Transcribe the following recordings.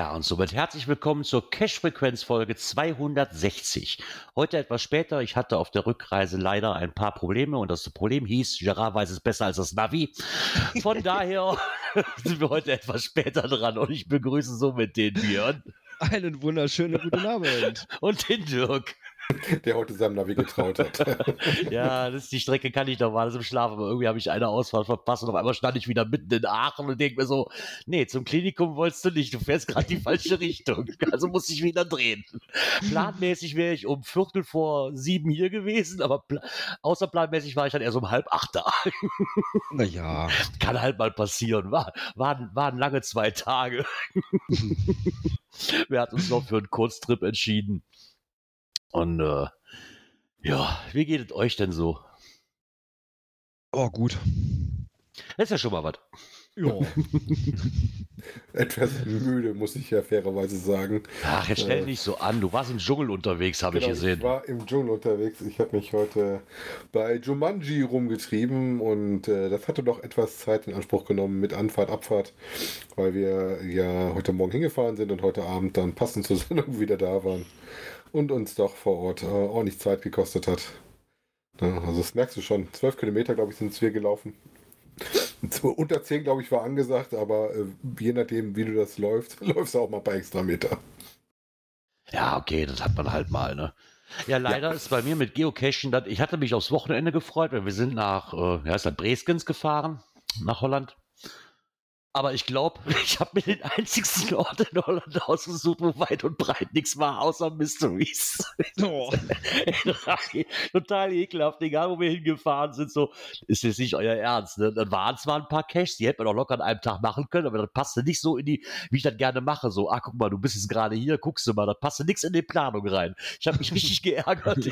Ja, und somit herzlich willkommen zur Cash-Frequenz-Folge 260. Heute etwas später. Ich hatte auf der Rückreise leider ein paar Probleme und das Problem hieß, Gerard weiß es besser als das Navi. Von daher sind wir heute etwas später dran und ich begrüße somit den Björn Einen wunderschönen guten Abend. und den Dirk. der heute seinem Navi getraut hat. Ja, das, die Strecke kann ich normales im Schlaf, aber irgendwie habe ich eine Ausfahrt verpasst und auf einmal stand ich wieder mitten in Aachen und denke mir so, nee, zum Klinikum wolltest du nicht, du fährst gerade die falsche Richtung, also muss ich wieder drehen. Planmäßig wäre ich um Viertel vor sieben hier gewesen, aber pla außerplanmäßig war ich dann erst um halb acht da. Naja, Kann halt mal passieren, war, waren, waren lange zwei Tage. Wir hatten uns noch für einen Kurztrip entschieden. Und äh, ja, wie geht es euch denn so? oh gut. Das ist ja schon mal was. Ja. Etwas müde, muss ich ja fairerweise sagen. Ach, jetzt stell Äh, nicht so an. Du warst im Dschungel unterwegs, habe Genau, ich gesehen. Ich war im Dschungel unterwegs. Ich habe mich heute bei Jumanji rumgetrieben und äh, das hatte doch etwas Zeit in Anspruch genommen mit Anfahrt, Abfahrt, weil wir ja heute Morgen hingefahren sind und heute Abend dann passend zur Sendung wieder da waren und uns doch vor Ort äh, ordentlich Zeit gekostet hat. Ja, also das merkst du schon. Zwölf Kilometer, glaube ich, sind wir gelaufen. Unter 10, glaube ich, war angesagt, aber äh, je nachdem, wie du das läufst, läufst du auch mal ein paar extra Meter. Ja, okay, das hat man halt mal, ne? Ja, leider ist bei mir mit Geocaching, ich hatte mich aufs Wochenende gefreut, weil wir sind nach, äh, ja, ist das Breskens gefahren, nach Holland. Aber ich glaube, ich habe mir den einzigsten Ort in Holland ausgesucht, wo weit und breit nichts war, außer Mysteries. Oh. Total ekelhaft, egal wo wir hingefahren sind, so, ist jetzt nicht euer Ernst, ne? Dann waren zwar ein paar Caches, die hätten wir doch locker an einem Tag machen können, aber das passte nicht so in die, wie ich das gerne mache, so, ah, guck mal, du bist jetzt gerade hier, guckst du mal, das passte nichts in die Planung rein. Ich habe mich richtig geärgert.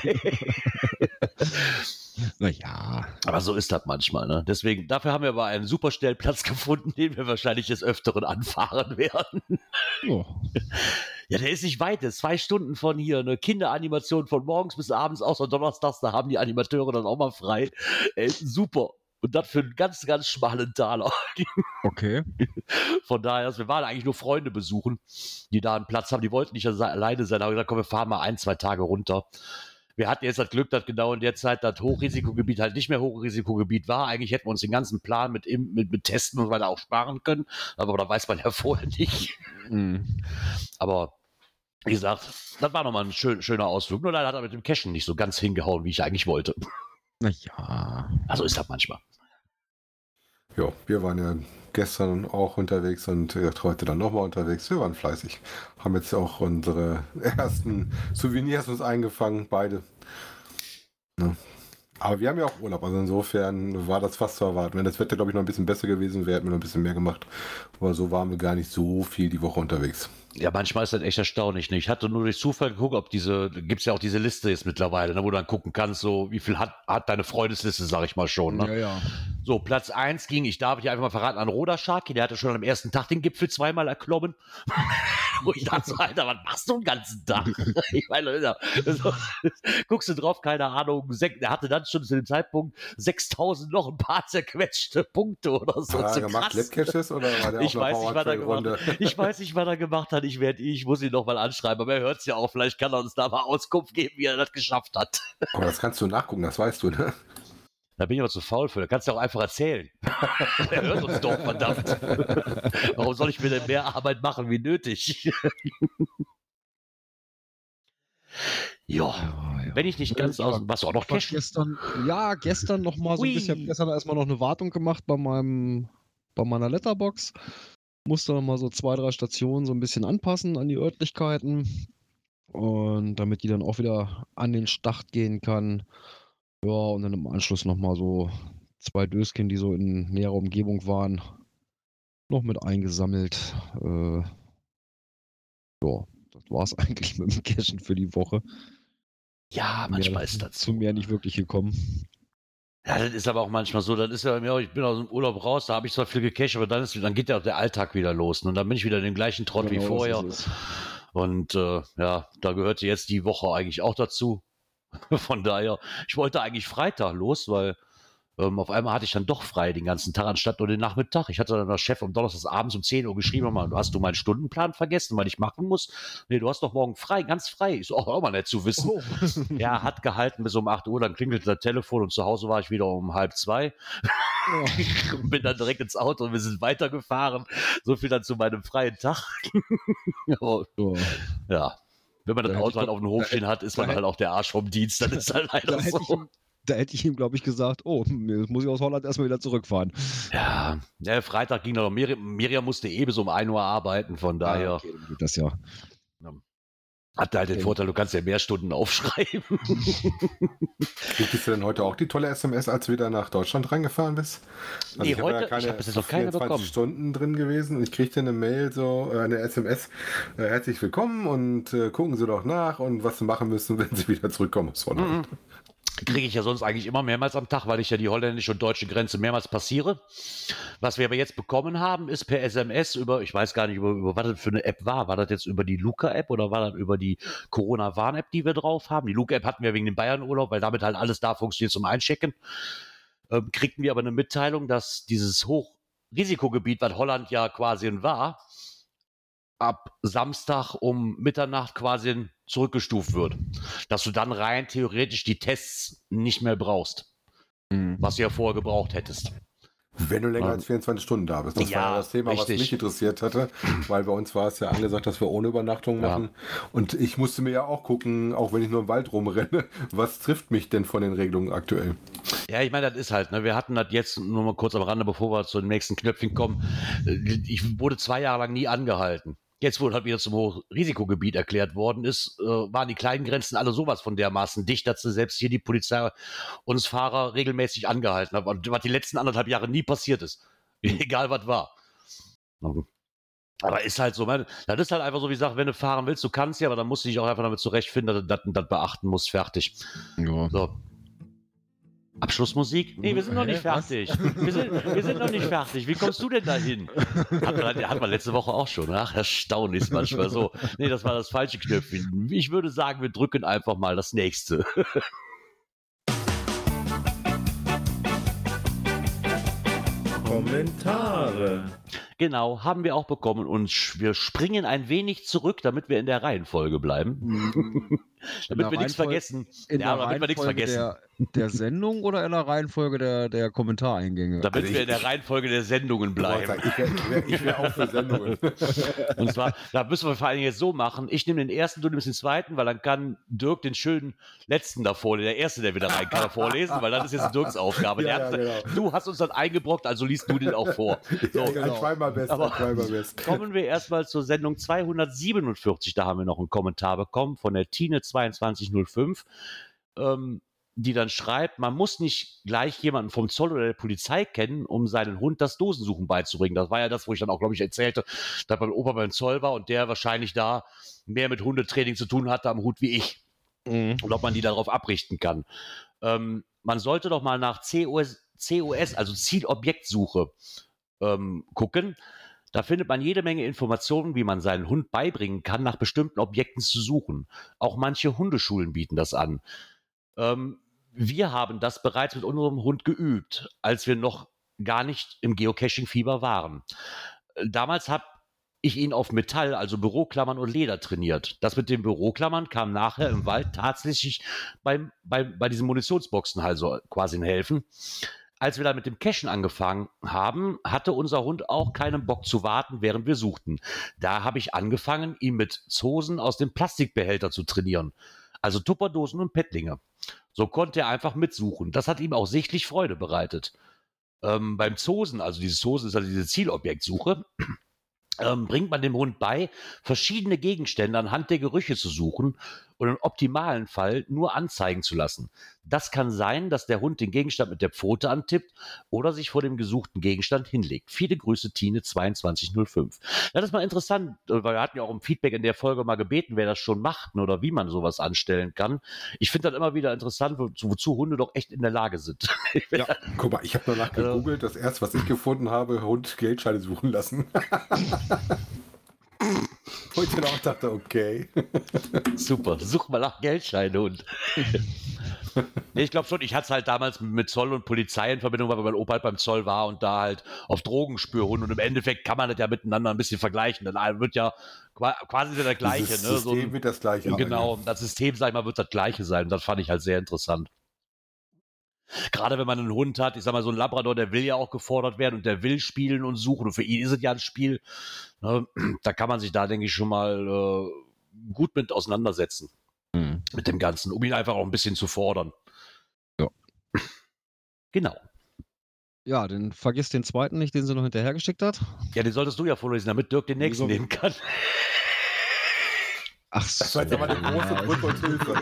Naja. Aber so ist das manchmal, ne? Deswegen, dafür haben wir aber einen super Stellplatz gefunden, den wir wahrscheinlich des Öfteren anfahren werden. Oh. Ja, der ist nicht weit, der ist zwei Stunden von hier, eine Kinderanimation von morgens bis abends, außer donnerstags, da haben die Animateure dann auch mal frei. Ey, super. Und das für einen ganz, ganz schmalen Taler. Okay. Von daher, also wir waren eigentlich nur Freunde besuchen, die da einen Platz haben. Die wollten nicht alleine sein, aber gesagt, komm, wir fahren mal ein, zwei Tage runter. Wir hatten jetzt das Glück, dass genau in der Zeit das Hochrisikogebiet halt nicht mehr Hochrisikogebiet war. Eigentlich hätten wir uns den ganzen Plan mit, mit, mit Testen und so weiter auch sparen können. Aber da weiß man ja vorher nicht. Mhm. Aber wie gesagt, das war nochmal ein schön, schöner Ausflug. Nur leider hat er mit dem Cashen nicht so ganz hingehauen, wie ich eigentlich wollte. Naja. Also ist das manchmal. Ja, wir waren ja gestern auch unterwegs und äh, heute dann nochmal unterwegs. Wir waren fleißig. Haben jetzt auch unsere ersten Souvenirs uns eingefangen, beide. Ne? Aber wir haben ja auch Urlaub, also insofern war das fast zu erwarten. Wenn das Wetter, glaube ich, noch ein bisschen besser gewesen wäre, hätten wir noch ein bisschen mehr gemacht. Aber so waren wir gar nicht so viel die Woche unterwegs. Ja, manchmal ist das echt erstaunlich. Ne? Ich hatte nur durch Zufall geguckt, ob diese, gibt's ja auch diese Liste jetzt mittlerweile, ne, wo du dann gucken kannst, so wie viel hat, hat deine Freundesliste, sag ich mal schon. Ne? Ja, ja. So, Platz eins ging, ich darf dich einfach mal verraten, an Roda Sharky, der hatte schon am ersten Tag den Gipfel zweimal erklommen. Wo ich dachte, so, Alter, was machst du den ganzen Tag? ich meine, ja, so, guckst du drauf, keine Ahnung, der hatte dann schon zu dem Zeitpunkt 6000 noch ein paar zerquetschte Punkte oder so. Hat er gemacht krass. Labcaches oder war der Ich einer weiß nicht, was er gemacht hat. Ich weiß nicht, was er gemacht hat. Ich werde, ich muss ihn noch mal anschreiben, aber er hört es ja auch. Vielleicht kann er uns da mal Auskunft geben, wie er das geschafft hat. Aber das kannst du nachgucken, das weißt du, ne? Da bin ich aber zu faul für. Da kannst du auch einfach erzählen. er hört uns doch, verdammt. Warum soll ich mir denn mehr Arbeit machen wie nötig? ja, Ja, ja. wenn ich nicht ganz aus, was auch noch Cash. gestern, ja, gestern noch mal so ein Ui. bisschen, gestern erstmal noch eine Wartung gemacht bei meinem, bei meiner Letterbox. Musste noch mal so zwei, drei Stationen so ein bisschen anpassen an die Örtlichkeiten. Und damit die dann auch wieder an den Start gehen kann. Ja, und dann im Anschluss noch mal so zwei Döschen, die so in näherer Umgebung waren, noch mit eingesammelt. Äh, ja, das war es eigentlich mit dem Cashen für die Woche. Ja, manchmal ist das zu mehr nicht wirklich gekommen. Ja, das ist aber auch manchmal so. Das ist ja bei mir auch, ich bin aus dem Urlaub raus, da habe ich zwar viel gecached, aber dann, ist, dann geht ja auch der Alltag wieder los. Und dann bin ich wieder in den gleichen Trott wie Genau, so vorher. Und äh, ja, da gehörte jetzt die Woche eigentlich auch dazu. Von daher, ich wollte eigentlich Freitag los, weil ähm, auf einmal hatte ich dann doch frei den ganzen Tag anstatt nur den Nachmittag. Ich hatte dann der Chef am Donnerstag abends um 10 Uhr geschrieben, mal, hast du meinen Stundenplan vergessen, was ich machen muss? Nee, du hast doch morgen frei, ganz frei. Ist auch, auch mal nett zu wissen. Oh. Ja, hat gehalten bis um 8 Uhr, dann klingelte das Telefon und zu Hause war ich wieder um halb zwei. Und bin dann direkt ins Auto und wir sind weitergefahren. So viel dann zu meinem freien Tag. Aber, Ja. Ja. Wenn man das Da Auto halt auf dem Hof stehen hat, ist man halt auch der Arsch vom Dienst. Dann ist halt leider Da hätte, ich so. ihm, da hätte ich ihm, glaube ich, gesagt, oh, jetzt muss ich aus Holland erstmal wieder zurückfahren. Ja, ja, Freitag ging noch. Miriam, Miriam musste eh bis um 1 Uhr arbeiten, von daher Ah, okay, dann geht das ja. Hatte halt den. Vorteil, du kannst ja mehr Stunden aufschreiben. Kriegst du denn heute auch die tolle SMS, als du wieder nach Deutschland reingefahren bist? Also Nee, hab heute- ich hab bis jetzt noch keine 24 bekommen. Stunden drin gewesen und ich kriegte eine Mail, so äh, eine SMS, äh, herzlich willkommen und äh, gucken Sie doch nach und was Sie machen müssen, wenn Sie wieder zurückkommen aus Holland. Mhm. Kriege ich ja sonst eigentlich immer mehrmals am Tag, weil ich ja die holländische und deutsche Grenze mehrmals passiere. Was wir aber jetzt bekommen haben, ist per SMS über, ich weiß gar nicht, über, über was das für eine App war. War das jetzt über die Luca-App oder war das über die Corona-Warn-App, die wir drauf haben? Die Luca-App hatten wir wegen dem Bayern-Urlaub, weil damit halt alles da funktioniert zum Einchecken. Ähm, kriegten wir aber eine Mitteilung, dass dieses Hochrisikogebiet, was Holland ja quasi war, ab Samstag um Mitternacht quasi zurückgestuft wird. Dass du dann rein theoretisch die Tests nicht mehr brauchst, was du ja vorher gebraucht hättest. Wenn du länger Ja. als 24 Stunden da bist. Das Ja, war ja das Thema, was richtig. mich interessiert hatte, weil bei uns war es ja angesagt, dass wir ohne Übernachtung Ja. machen. Und ich musste mir ja auch gucken, auch wenn ich nur im Wald rumrenne, was trifft mich denn von den Regelungen aktuell? Ja, ich meine, das ist halt, ne? wir hatten das jetzt nur mal kurz am Rande, bevor wir zu dem nächsten Knöpfchen kommen. Ich wurde zwei Jahre lang nie angehalten. Jetzt, wo halt wieder zum Hochrisikogebiet erklärt worden ist, äh, waren die kleinen Grenzen alle sowas von dermaßen dicht, dass sie selbst hier die Polizei uns Fahrer regelmäßig angehalten hat. Und was die letzten anderthalb Jahre nie passiert ist. Egal was war. Aber ist halt so, man, das ist halt einfach so, wie gesagt, wenn du fahren willst, du kannst ja, aber dann musst du dich auch einfach damit zurechtfinden, dass du das, das beachten musst. Fertig. Ja. So. Abschlussmusik? Nee, wir sind noch nicht fertig. Wir sind, wir sind noch nicht fertig. Wie kommst du denn dahin? Hat man, hat man letzte Woche auch schon. Ach, erstaunlich ist manchmal so. Nee, das war das falsche Knöpfchen. Ich würde sagen, wir drücken einfach mal das nächste. Kommentare. Genau, haben wir auch bekommen und wir springen ein wenig zurück, damit wir in der Reihenfolge bleiben. damit der wir nichts Reihenfolge- vergessen. In ja, der damit wir nichts Reihenfolge vergessen. der, der Sendung oder in der Reihenfolge der, der Kommentareingänge? Damit Also wir in der Reihenfolge der Sendungen bleiben. Ich wäre wär, auch für Sendungen. Und zwar, da müssen wir vor allen Dingen jetzt so machen. Ich nehme den ersten, du nimmst den zweiten, weil dann kann Dirk den schönen letzten da vorlesen. Der erste, der wieder rein kann, vorlesen, weil das ist jetzt Dirks Aufgabe. Der Ja, ja, genau. Du hast uns dann eingebrockt, also liest du den auch vor. So, Ja, ein zweimal best, Aber- zweimal best. Kommen wir erstmal zur Sendung 247. Da haben wir noch einen Kommentar bekommen von der Tine2205, ähm, die dann schreibt, man muss nicht gleich jemanden vom Zoll oder der Polizei kennen, um seinen Hund das Dosensuchen beizubringen. Das war ja das, wo ich dann auch, glaube ich, erzählte, dass mein Opa beim Zoll war und der wahrscheinlich da mehr mit Hundetraining zu tun hatte am Hut wie ich Mhm. und ob man die darauf abrichten kann. Ähm, man sollte doch mal nach COS, COS also Zielobjektsuche, ähm, gucken. Da findet man jede Menge Informationen, wie man seinen Hund beibringen kann, nach bestimmten Objekten zu suchen. Auch manche Hundeschulen bieten das an. Ähm, wir haben das bereits mit unserem Hund geübt, als wir noch gar nicht im Geocaching-Fieber waren. Damals habe ich ihn auf Metall, also Büroklammern und Leder trainiert. Das mit den Büroklammern kam nachher im Wald tatsächlich beim, beim, bei diesen Munitionsboxen also quasi in Helfen. Als wir dann mit dem Cashen angefangen haben, hatte unser Hund auch keinen Bock zu warten, während wir suchten. Da habe ich angefangen, ihn mit Zosen aus dem Plastikbehälter zu trainieren. Also Tupperdosen und Pettlinge. So konnte er einfach mitsuchen. Das hat ihm auch sichtlich Freude bereitet. Ähm, beim Zosen, also diese Zosen ist also diese Zielobjektsuche, ähm, bringt man dem Hund bei, verschiedene Gegenstände anhand der Gerüche zu suchen und im optimalen Fall nur anzeigen zu lassen. Das kann sein, dass der Hund den Gegenstand mit der Pfote antippt oder sich vor dem gesuchten Gegenstand hinlegt. Viele Grüße, Tine 2205. Ja, das ist mal interessant, weil wir hatten ja auch im Feedback in der Folge mal gebeten, wer das schon macht oder wie man sowas anstellen kann. Ich finde das immer wieder interessant, wozu, wozu Hunde doch echt in der Lage sind. Ja, guck mal, ich habe danach Also- gegoogelt. Das erste, was ich gefunden habe, Hund Geldscheine suchen lassen. Wo ich dann auch dachte, okay. Super, such mal nach Geldscheinhund. nee, ich glaube schon, ich hatte es halt damals mit Zoll und Polizei in Verbindung, weil mein Opa halt beim Zoll war und da halt auf Drogenspürhund und im Endeffekt kann man das ja miteinander ein bisschen vergleichen. Dann wird ja qua- quasi der gleiche, Dieses ne? So System ein, wird das gleiche. genau, das System, sag ich mal, wird das gleiche sein. Und das fand ich halt sehr interessant. Gerade wenn man einen Hund hat, ich sag mal, so ein Labrador, der will ja auch gefordert werden und der will spielen und suchen. Und für ihn ist es ja ein Spiel. Ne? Da kann man sich da, denke ich, schon mal äh, gut mit auseinandersetzen Hm. mit dem Ganzen, um ihn einfach auch ein bisschen zu fordern. Ja. Genau. Ja, dann vergiss den zweiten nicht, den sie noch hinterhergeschickt hat. Ja, den solltest du ja vorlesen, damit Dirk den nächsten Wieso? nehmen kann. Ach Das war eine große Brücke und Hilfe.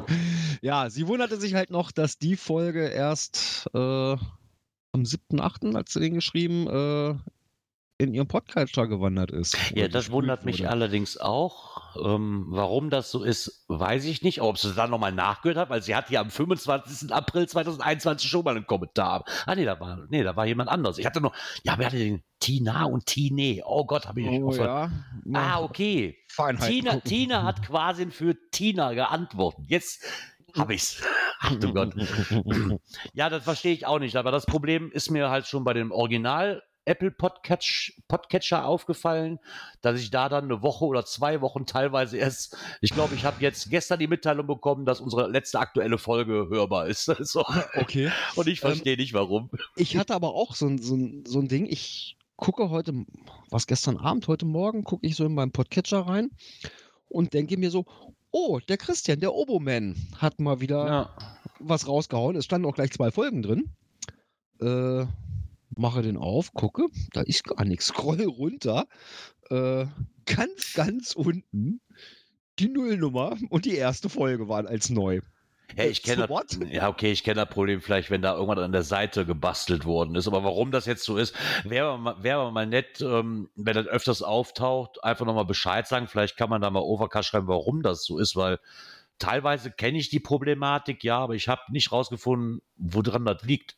ja, sie wunderte sich halt noch, dass die Folge erst äh, am 7.8., als sie den geschrieben, äh, in ihrem Podcatcher gewandert ist. Ja, Oder das wundert mich wurde. allerdings auch. Ähm, warum das so ist, weiß ich nicht. Ob sie dann nochmal nachgehört hat, weil sie hat ja am 25. April 2021 schon mal einen Kommentar. Ah, nee, da war, nee, da war jemand anders. Ich hatte noch, ja, wir hatten den Tina und Tine. Oh Gott, habe ich Oh auf- ja. Ah, okay. Feinheiten Tina, gucken. Tina hat quasi für Tina geantwortet. Jetzt habe ich's. Ach du Gott. ja, das verstehe ich auch nicht. Aber das Problem ist mir halt schon bei dem Original Apple Podcatch, Podcatcher aufgefallen, dass ich da dann eine Woche oder zwei Wochen teilweise erst, ich glaube, ich habe jetzt gestern die Mitteilung bekommen, dass unsere letzte aktuelle Folge hörbar ist. so. Okay. Und ich Ähm, verstehe nicht, warum. Ich hatte aber auch so ein, so so ein Ding. Ich gucke heute, was gestern Abend, heute Morgen, gucke ich so in meinen Podcatcher rein und denke mir so, oh, der Christian, der Oboman, hat mal wieder Ja. was rausgehauen. Es standen auch gleich zwei Folgen drin. Äh, mache den auf, gucke, da ist gar nichts. Scroll runter. Äh, ganz, ganz unten die Nullnummer und die erste Folge waren als neu. Ja, ich kenne So. Ja, okay, ich kenne das Problem vielleicht, wenn da irgendwann an der Seite gebastelt worden ist. Aber warum das jetzt so ist, wäre mal, wäre mal nett, ähm, wenn das öfters auftaucht, einfach nochmal Bescheid sagen. Vielleicht kann man da mal Overcast schreiben, warum das so ist, weil teilweise kenne ich die Problematik, ja, aber ich habe nicht rausgefunden, woran das liegt.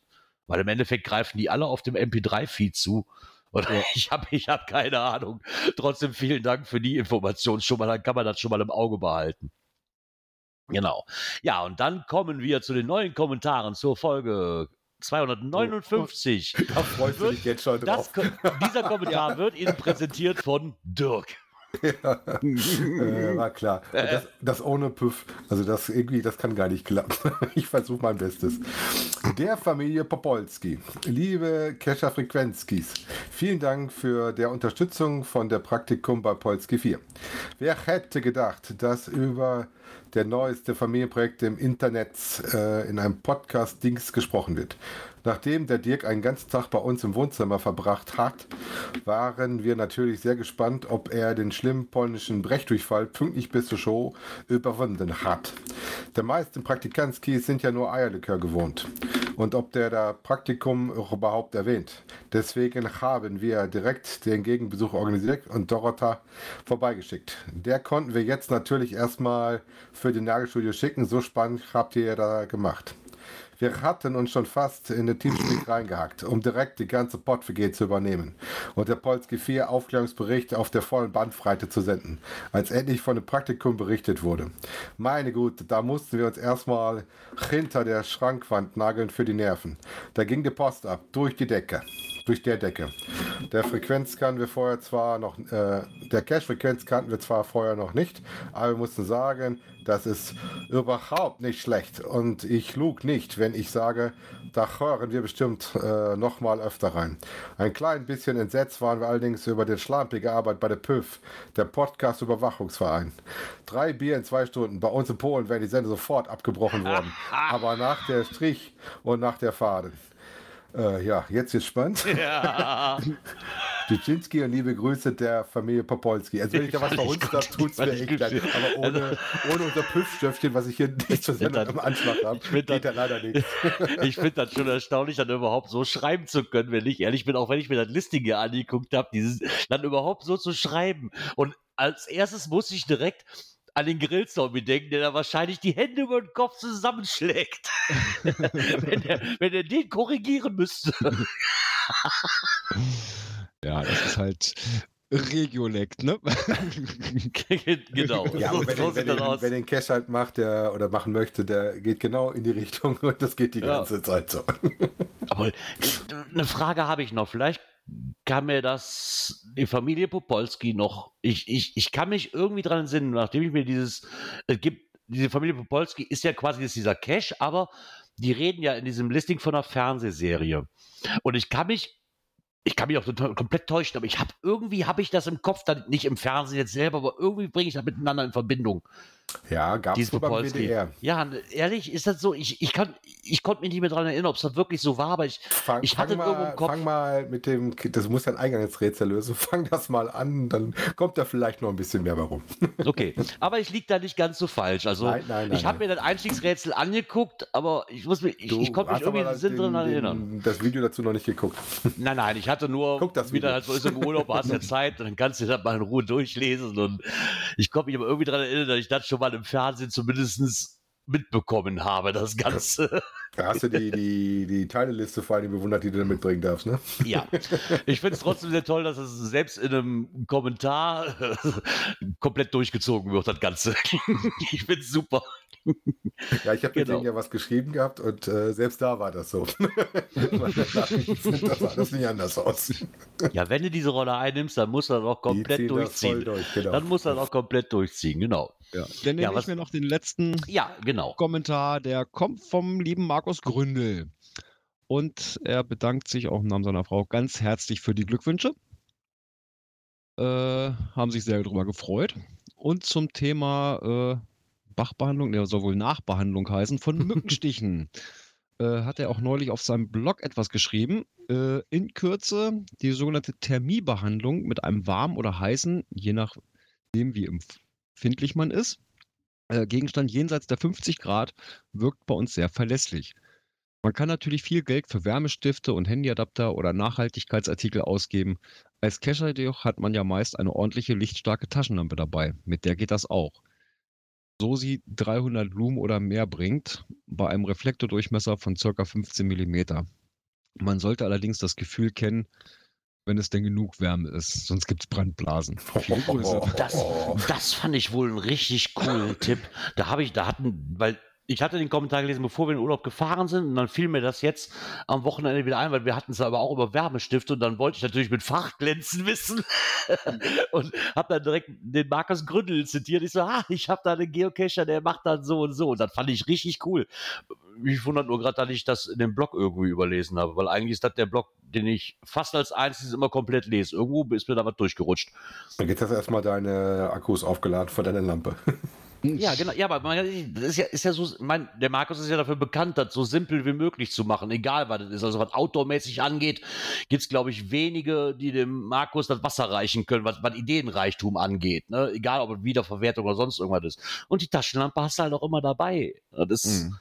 Weil im Endeffekt greifen die alle auf dem MP3-Feed zu. Und ich habe ich hab keine Ahnung. Trotzdem vielen Dank für die Information schon mal. Dann kann man das schon mal im Auge behalten. Genau. Ja, und dann kommen wir zu den neuen Kommentaren zur Folge 259. Da freust du dich jetzt schon drauf. Das, dieser Kommentar wird Ihnen präsentiert von Dirk. äh, war klar. Und Das, das ohne Püff, also das irgendwie, das kann gar nicht klappen. Ich versuche mein Bestes. Der Familie Popolski, liebe Kescher Frequenzkis, vielen Dank für der Unterstützung von der Praktikum bei Polski 4. Wer hätte gedacht, dass über der neueste Familienprojekt im Internet äh, in einem Podcast-Dings gesprochen wird. Nachdem der Dirk einen ganzen Tag bei uns im Wohnzimmer verbracht hat, waren wir natürlich sehr gespannt, ob er den schlimmen polnischen Brechdurchfall pünktlich bis zur Show überwunden hat. Der meisten Praktikanskis sind ja nur Eierlikör gewohnt. Und ob der da Praktikum überhaupt erwähnt. Deswegen haben wir direkt den Gegenbesuch organisiert und Dorota vorbeigeschickt. Der konnten wir jetzt natürlich erstmal für die Nagelstudio schicken. So spannend habt ihr ja da gemacht. Wir hatten uns schon fast in den Teamspeak reingehackt, um direkt die ganze Pott-WG zu übernehmen und der Polski 4 Aufklärungsbericht auf der vollen Bandbreite zu senden, als endlich von dem Praktikum berichtet wurde. Meine Güte, da mussten wir uns erstmal hinter der Schrankwand nageln für die Nerven. Da ging die Post ab, durch die Decke. Durch der Decke. Der Frequenz kannten wir vorher zwar noch, äh, der Cache-Frequenz kannten wir zwar vorher noch nicht, aber wir mussten sagen, das ist überhaupt nicht schlecht. Und ich lug nicht, wenn ich sage, da hören wir bestimmt äh, noch mal öfter rein. Ein klein bisschen entsetzt waren wir allerdings über die schlampige Arbeit bei der PÜV, der Podcast-Überwachungsverein. Drei Bier in zwei Stunden. Bei uns in Polen wäre die Sendung sofort abgebrochen worden. Aber nach der Strich und nach der Faden. Äh, ja, jetzt ist spannend. Ja. Dyczinski und liebe Grüße der Familie Popolski. Also wenn ich da was verhunzt gut. habe, tut es mir echt leid. Aber ohne, ohne unser Püffstöffchen, was ich hier nicht zur Sendung im Anschlag habe, geht da dann- leider nicht. Ich finde das schon erstaunlich, dann überhaupt so schreiben zu können, wenn ich ehrlich bin, auch wenn ich mir das Listing hier angeguckt habe, dieses dann überhaupt so zu schreiben. Und als erstes muss ich direkt an den Grillzombie denken, der da wahrscheinlich die Hände über den Kopf zusammenschlägt. wenn, er, wenn er den korrigieren müsste. Ja, das ist halt Regiolekt, ne? genau. Ja, so, wenn, so den, wenn, sieht das den, aus. wenn den Cash halt macht der, oder machen möchte, der geht genau in die Richtung und das geht die Ja. ganze Zeit so. Aber eine Frage habe ich noch. Vielleicht kann mir das die Familie Popolski noch. Ich, ich, ich kann mich irgendwie dran entsinnen, nachdem ich mir dieses. Es gibt. Diese Familie Popolski ist ja quasi jetzt dieser Cash, aber die reden ja in diesem Listing von einer Fernsehserie. Und ich kann mich. Ich kann mich auch komplett täuschen, aber ich habe irgendwie habe ich das im Kopf, dann nicht im Fernsehen jetzt selber, aber irgendwie bringe ich das miteinander in Verbindung. Ja, gab es beim Popolski. WDR. Ja, ehrlich, ist das so? Ich, ich, kann, ich konnte mich nicht mehr daran erinnern, ob es das wirklich so war, aber ich, Fang, Ich hatte fang, irgendwo mal, im Kopf- fang mal mit dem, das muss ein Eingangsrätsel lösen, fang das mal an, dann kommt da vielleicht noch ein bisschen mehr warum. Okay, aber ich liege da nicht ganz so falsch. Also Nein, nein, nein, ich habe mir das Einstiegsrätsel angeguckt, aber ich muss mich, ich, ich konnte mich irgendwie Sinn drin den- erinnern. den- Das Video dazu noch nicht geguckt. Nein, nein, ich hatte nur Guck das wieder halt so ist im Urlaub, hast ja Zeit, dann kannst du das mal in Ruhe durchlesen und ich konnte mich aber irgendwie daran erinnern, dass ich das schon mal im Fernsehen zumindest mitbekommen habe, das Ganze. Da hast du die, die, die Teileliste vor allem bewundert, die du da mitbringen darfst, ne? Ja, ich finde es trotzdem sehr toll, dass es selbst in einem Kommentar komplett durchgezogen wird, das Ganze. Ich finde es super. Ja, ich habe mit Genau. denen ja was geschrieben gehabt und äh, selbst da war das so. Das sah das nicht anders aus. Ja, wenn du diese Rolle einnimmst, dann muss er auch komplett durchziehen. durch, genau. Dann muss er auch komplett durchziehen, genau. Ja. Dann nehme Ja, ich was- mir noch den letzten Ja, genau. Kommentar, der kommt vom lieben Markus Gründel. Und er bedankt sich auch im Namen seiner Frau ganz herzlich für die Glückwünsche. Äh, haben sich sehr darüber gefreut. Und zum Thema äh, Bachbehandlung, der soll wohl Nachbehandlung heißen, von Mückenstichen. äh, hat er auch neulich auf seinem Blog etwas geschrieben. Äh, in Kürze die sogenannte Thermiebehandlung mit einem warmen oder heißen, je nachdem wie empfindlich man ist, äh, Gegenstand jenseits der 50 Grad wirkt bei uns sehr verlässlich. Man kann natürlich viel Geld für Wärmestifte und Handyadapter oder Nachhaltigkeitsartikel ausgeben. Als Cacher jedoch hat man ja meist eine ordentliche lichtstarke Taschenlampe dabei. Mit der geht das auch. So sie 300 Lumen oder mehr bringt, bei einem Reflektordurchmesser von ca. 15 mm. Man sollte allerdings das Gefühl kennen, wenn es denn genug Wärme ist, sonst gibt es Brandblasen. Grüße. Das, das fand ich wohl einen richtig coolen Tipp. Da habe ich, da hatten, weil ich hatte den Kommentar gelesen, bevor wir in den Urlaub gefahren sind, und dann fiel mir das jetzt am Wochenende wieder ein, weil wir hatten es aber auch über Wärmestifte und dann wollte ich natürlich mit Fachglänzen wissen und habe dann direkt den Markus Gründel zitiert. Ich so, ah, ich habe da einen Geocacher, der macht dann so und so. Und das fand ich richtig cool. Mich wundert nur gerade, dass ich das in dem Blog irgendwie überlesen habe, weil eigentlich ist das der Blog, den ich fast als einziges immer komplett lese. Irgendwo ist mir da was durchgerutscht. Dann geht das erstmal deine Akkus aufgeladen von deiner Lampe. Ja, genau. Ja, aber man, das ist ja, ist ja so, mein, der Markus ist ja dafür bekannt, das so simpel wie möglich zu machen, egal was das ist. Also was outdoormäßig angeht, gibt es, glaube ich, wenige, die dem Markus das Wasser reichen können, was, was Ideenreichtum angeht. Ne? Egal, ob es Wiederverwertung oder sonst irgendwas ist. Und die Taschenlampe hast du halt auch immer dabei. Das ist, Mhm.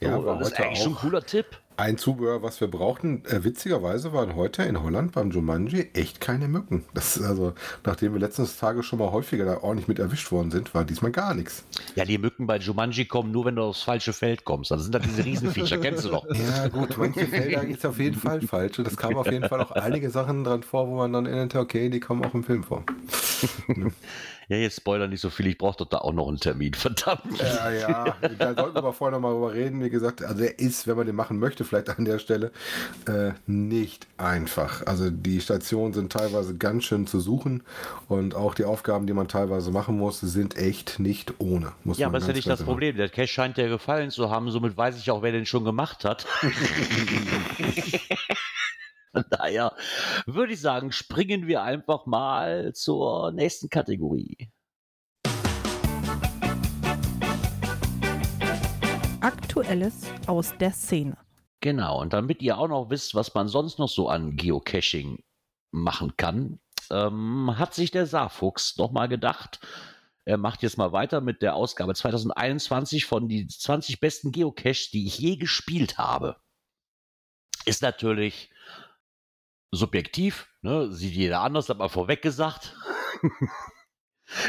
Ja, so, das ist eigentlich schon ein auch cooler Tipp. Ein Zubehör, was wir brauchten. Äh, witzigerweise waren heute in Holland beim Jumanji echt keine Mücken. Das ist also, nachdem wir letztens Tage schon mal häufiger da ordentlich mit erwischt worden sind, war diesmal gar nichts. Ja, die Mücken bei Jumanji kommen nur, wenn du aufs falsche Feld kommst. Das sind dann diese Riesenviecher, kennst du doch. Ja, gut, manche Felder ist auf jeden Fall falsch. Und es kamen auf jeden Fall auch einige Sachen dran vor, wo man dann erinnerte, okay, die kommen auch im Film vor. Ja, jetzt spoilern nicht so viel, ich brauche doch da auch noch einen Termin, verdammt. Ja, ja, da sollten wir aber vorher noch mal drüber reden. Wie gesagt, also er ist, wenn man den machen möchte, vielleicht an der Stelle, äh, nicht einfach. Also die Stationen sind teilweise ganz schön zu suchen und auch die Aufgaben, die man teilweise machen muss, sind echt nicht ohne. Ja, aber das ist ja nicht das sagen. Problem. Der Cash scheint dir gefallen zu haben, somit weiß ich auch, wer den schon gemacht hat. Von daher würde ich sagen, springen wir einfach mal zur nächsten Kategorie. Aktuelles aus der Szene. Genau, und damit ihr auch noch wisst, was man sonst noch so an Geocaching machen kann, ähm, hat sich der Saarfuchs nochmal gedacht, er macht jetzt mal weiter mit der Ausgabe 2021 von die 20 besten Geocaches, die ich je gespielt habe. Ist natürlich subjektiv, ne? sieht jeder anders, hat man vorweg gesagt.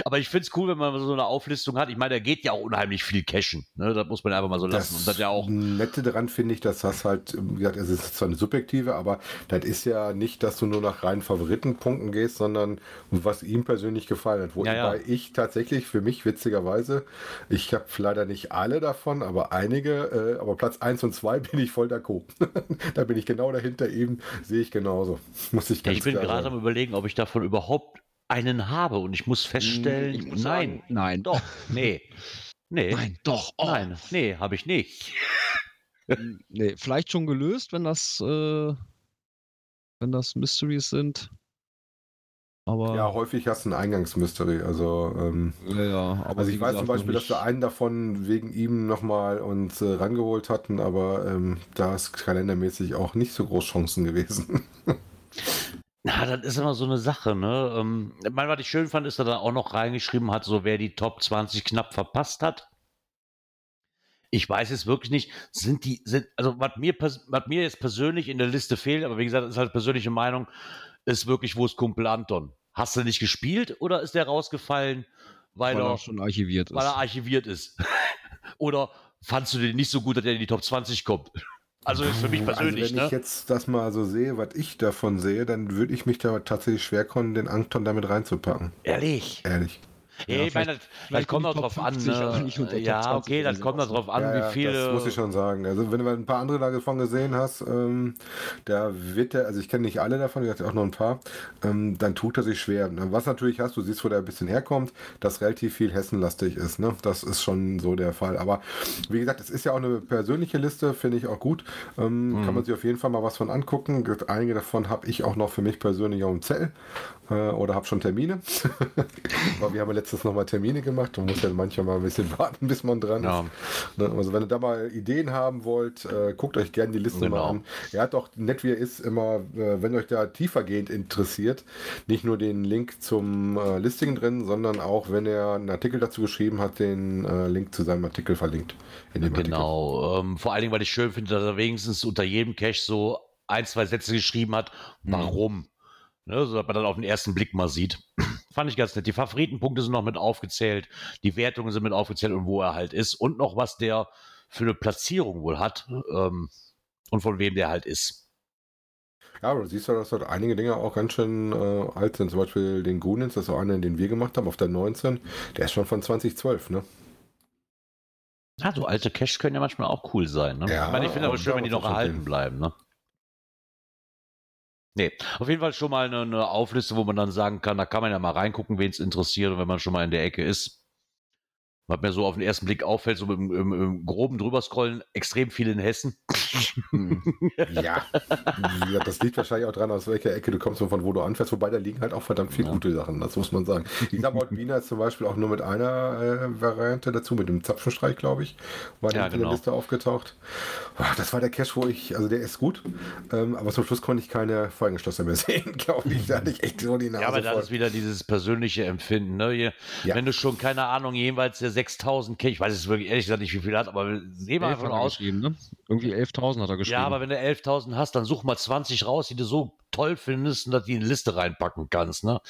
Aber ich finde es cool, wenn man so eine Auflistung hat. Ich meine, da geht ja auch unheimlich viel Cashen. Ne? Das muss man einfach mal so lassen. Das, Und das ja auch. Nette daran finde ich, dass das halt, wie gesagt, es ist zwar eine subjektive, aber das ist ja nicht, dass du nur nach reinen Favoritenpunkten gehst, sondern was ihm persönlich gefallen hat. Wobei Ja, ja. ich tatsächlich für mich witzigerweise, ich habe leider nicht alle davon, aber einige, äh, aber Platz 1 und 2 bin ich voll d'accord. da bin ich genau dahinter eben, sehe ich genauso. Muss ich Ja, ganz ich bin gerade am überlegen, ob ich davon überhaupt einen habe. Und ich muss feststellen, Ich muss nein, sagen, nein. doch, nee. Nee, Nein, doch. Oh. nein, nee, habe ich nicht. Nee, vielleicht schon gelöst, wenn das, äh, wenn das Mysteries sind. Aber Ja, häufig hast du ein Eingangsmystery. Also, ähm, ja, ja, aber also ich weiß zum Beispiel, dass wir einen davon wegen ihm nochmal uns äh, rangeholt hatten, aber ähm, da ist kalendermäßig auch nicht so groß Chancen gewesen. Na, das ist immer so eine Sache, ne? Ähm, ich meine, was ich schön fand, ist, dass er da auch noch reingeschrieben hat, so wer die Top 20 knapp verpasst hat. Ich weiß es wirklich nicht. Sind die, sind, also was mir, was mir jetzt persönlich in der Liste fehlt, aber wie gesagt, das ist halt persönliche Meinung, ist wirklich, wo ist Kumpel Anton? Hast du nicht gespielt oder ist der rausgefallen, weil, weil er, er schon archiviert weil ist. er archiviert ist? oder fandst du den nicht so gut, dass er in die Top 20 kommt? Also ist für mich persönlich, also wenn ich ne? jetzt das mal so sehe, was ich davon sehe, dann würde ich mich da tatsächlich schwer kommen, den Anton damit reinzupacken. Ehrlich. Ehrlich. Ja, Ja, ich meine, das, kommt auch drauf an. 50, aber Ne? nicht unter Top Ja, 20 okay, das kommt darauf an, Ja, wie viele. Das muss ich schon sagen. Also wenn du mal ein paar andere davon gesehen hast, ähm, da wird er, also ich kenne nicht alle davon, ich hatte auch noch ein paar, ähm, dann tut er sich schwer. Was natürlich hast, du siehst, wo der ein bisschen herkommt, dass relativ viel hessenlastig ist. Ne? Das ist schon so der Fall. Aber wie gesagt, es ist ja auch eine persönliche Liste, finde ich auch gut. Ähm, Kann man sich auf jeden Fall mal was von angucken. Einige davon habe ich auch noch für mich persönlich auf dem Zettel äh, oder habe schon Termine. Aber wir haben ja letztens noch mal Termine gemacht. Man muss ja manchmal mal ein bisschen warten, bis man dran Ja. ist. Ne, Also wenn ihr da mal Ideen haben wollt, äh, guckt euch gerne die Liste Genau. mal an. Er hat auch nett wie er ist immer, äh, wenn euch da tiefergehend interessiert, nicht nur den Link zum äh, Listing drin, sondern auch, wenn er einen Artikel dazu geschrieben hat, den äh, Link zu seinem Artikel verlinkt. Genau. Ähm, vor allen Dingen, weil ich schön finde, dass er wenigstens unter jedem Cache so ein, zwei Sätze geschrieben hat, Mhm. warum. Ne, so dass man dann auf den ersten Blick mal sieht. Fand ich ganz nett. Die Favoritenpunkte sind noch mit aufgezählt, die Wertungen sind mit aufgezählt und wo er halt ist und noch was der für eine Platzierung wohl hat ähm, und von wem der halt ist. Ja, aber du siehst ja, dass dort einige Dinge auch ganz schön äh, alt sind. Zum Beispiel den Gunins, das ist auch einer, den wir gemacht haben, auf der 19. Der ist schon von 2012, ne? Ja, so alte Caches können ja manchmal auch cool sein. Ne? Ja, ich meine, ich finde aber schön, wenn die noch erhalten bleiben. Ne? Nee, auf jeden Fall schon mal eine, eine Aufliste, wo man dann sagen kann, da kann man ja mal reingucken, wen es interessiert und wenn man schon mal in der Ecke ist. Was mir so auf den ersten Blick auffällt, so im, im, im groben drüberscrollen, extrem viel in Hessen. Hm. Ja. Gesagt, das liegt wahrscheinlich auch dran, aus welcher Ecke du kommst und von wo du anfährst. Wobei da liegen halt auch verdammt viele Ja. gute Sachen, das muss man sagen. Ich glaube, Wiener ist zum Beispiel auch nur mit einer äh, Variante dazu, mit dem Zapfenstreich, glaube ich, war Ja, ja, in genau. der Liste aufgetaucht. Ah, Das war der Cache, wo ich, also der ist gut, ähm, aber zum Schluss konnte ich keine Vorhängeschlosser mehr sehen, glaube ich. Da hatte ich echt so die Nase Ja, aber das voll. ist wieder dieses persönliche Empfinden. Ne? Ja. Wenn du schon, keine Ahnung, jeweils der 6000 Cache, ich weiß es wirklich ehrlich gesagt nicht, wie viel hat, aber sehen wir einfach er aus. ne? Irgendwie 11.000 hat er geschrieben. Ja, aber wenn du 11.000 hast, dann such mal 20 raus, die du so toll findest und dass die in die Liste reinpacken kannst. Ne?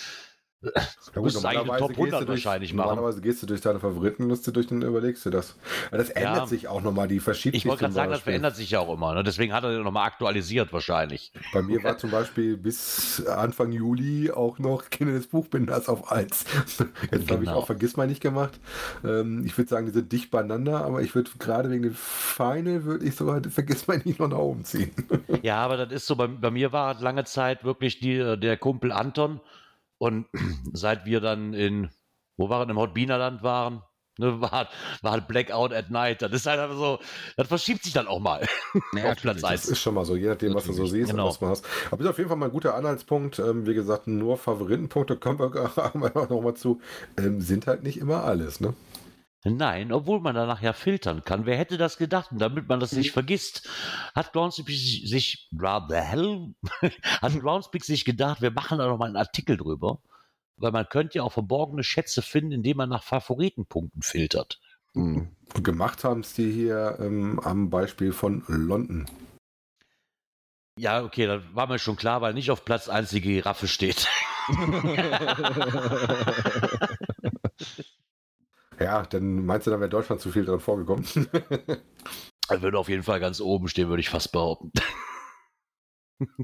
Ja, Du musst eigentlich eine Top gehst du 100 durch, wahrscheinlich machen. Normalerweise gehst du durch deine Favoritenliste durch und überlegst dir das. Aber das ändert Ja. sich auch nochmal, die verschiebt Ich wollte gerade sagen, das verändert sich ja auch immer. Ne? Deswegen hat er nochmal aktualisiert wahrscheinlich. Bei mir war zum Beispiel bis Anfang Juli auch noch Kinder des Buchbinders auf 1. Jetzt habe ich Genau. auch Vergiss mal nicht gemacht. Ähm, ich würde sagen, die sind dicht beieinander, aber ich würde gerade wegen dem Final würde ich sogar Vergiss mal nicht noch nach oben ziehen. Ja, aber das ist so, bei, bei mir war lange Zeit wirklich die, der Kumpel Anton. Und seit wir dann in, wo waren, im Hotbinerland waren, ne, war, war halt Blackout at Night. Das ist halt einfach so, das verschiebt sich dann auch mal Ja, auf Platz natürlich, Das 1. ist schon mal so, je nachdem, was du so siehst Genau. und was man hast. Aber ist auf jeden Fall mal ein guter Anhaltspunkt. Ähm, wie gesagt, nur Favoritenpunkte kommen wir haben wir noch mal zu. Ähm, sind halt nicht immer alles, ne? Nein, obwohl man danach ja filtern kann. Wer hätte das gedacht? Und damit man das nicht vergisst, hat Groundspeak sich, hat Groundspeak sich gedacht, wir machen da noch mal einen Artikel drüber. Weil man könnte ja auch verborgene Schätze finden, indem man nach Favoritenpunkten filtert. Mhm. Gemacht haben es die hier ähm, am Beispiel von London. Ja, okay, dann war mir schon klar, weil nicht auf Platz 1 die Giraffe steht. ja, dann meinst du, dann wäre Deutschland zu viel dran vorgekommen? Er würde auf jeden Fall ganz oben stehen, würde ich fast behaupten.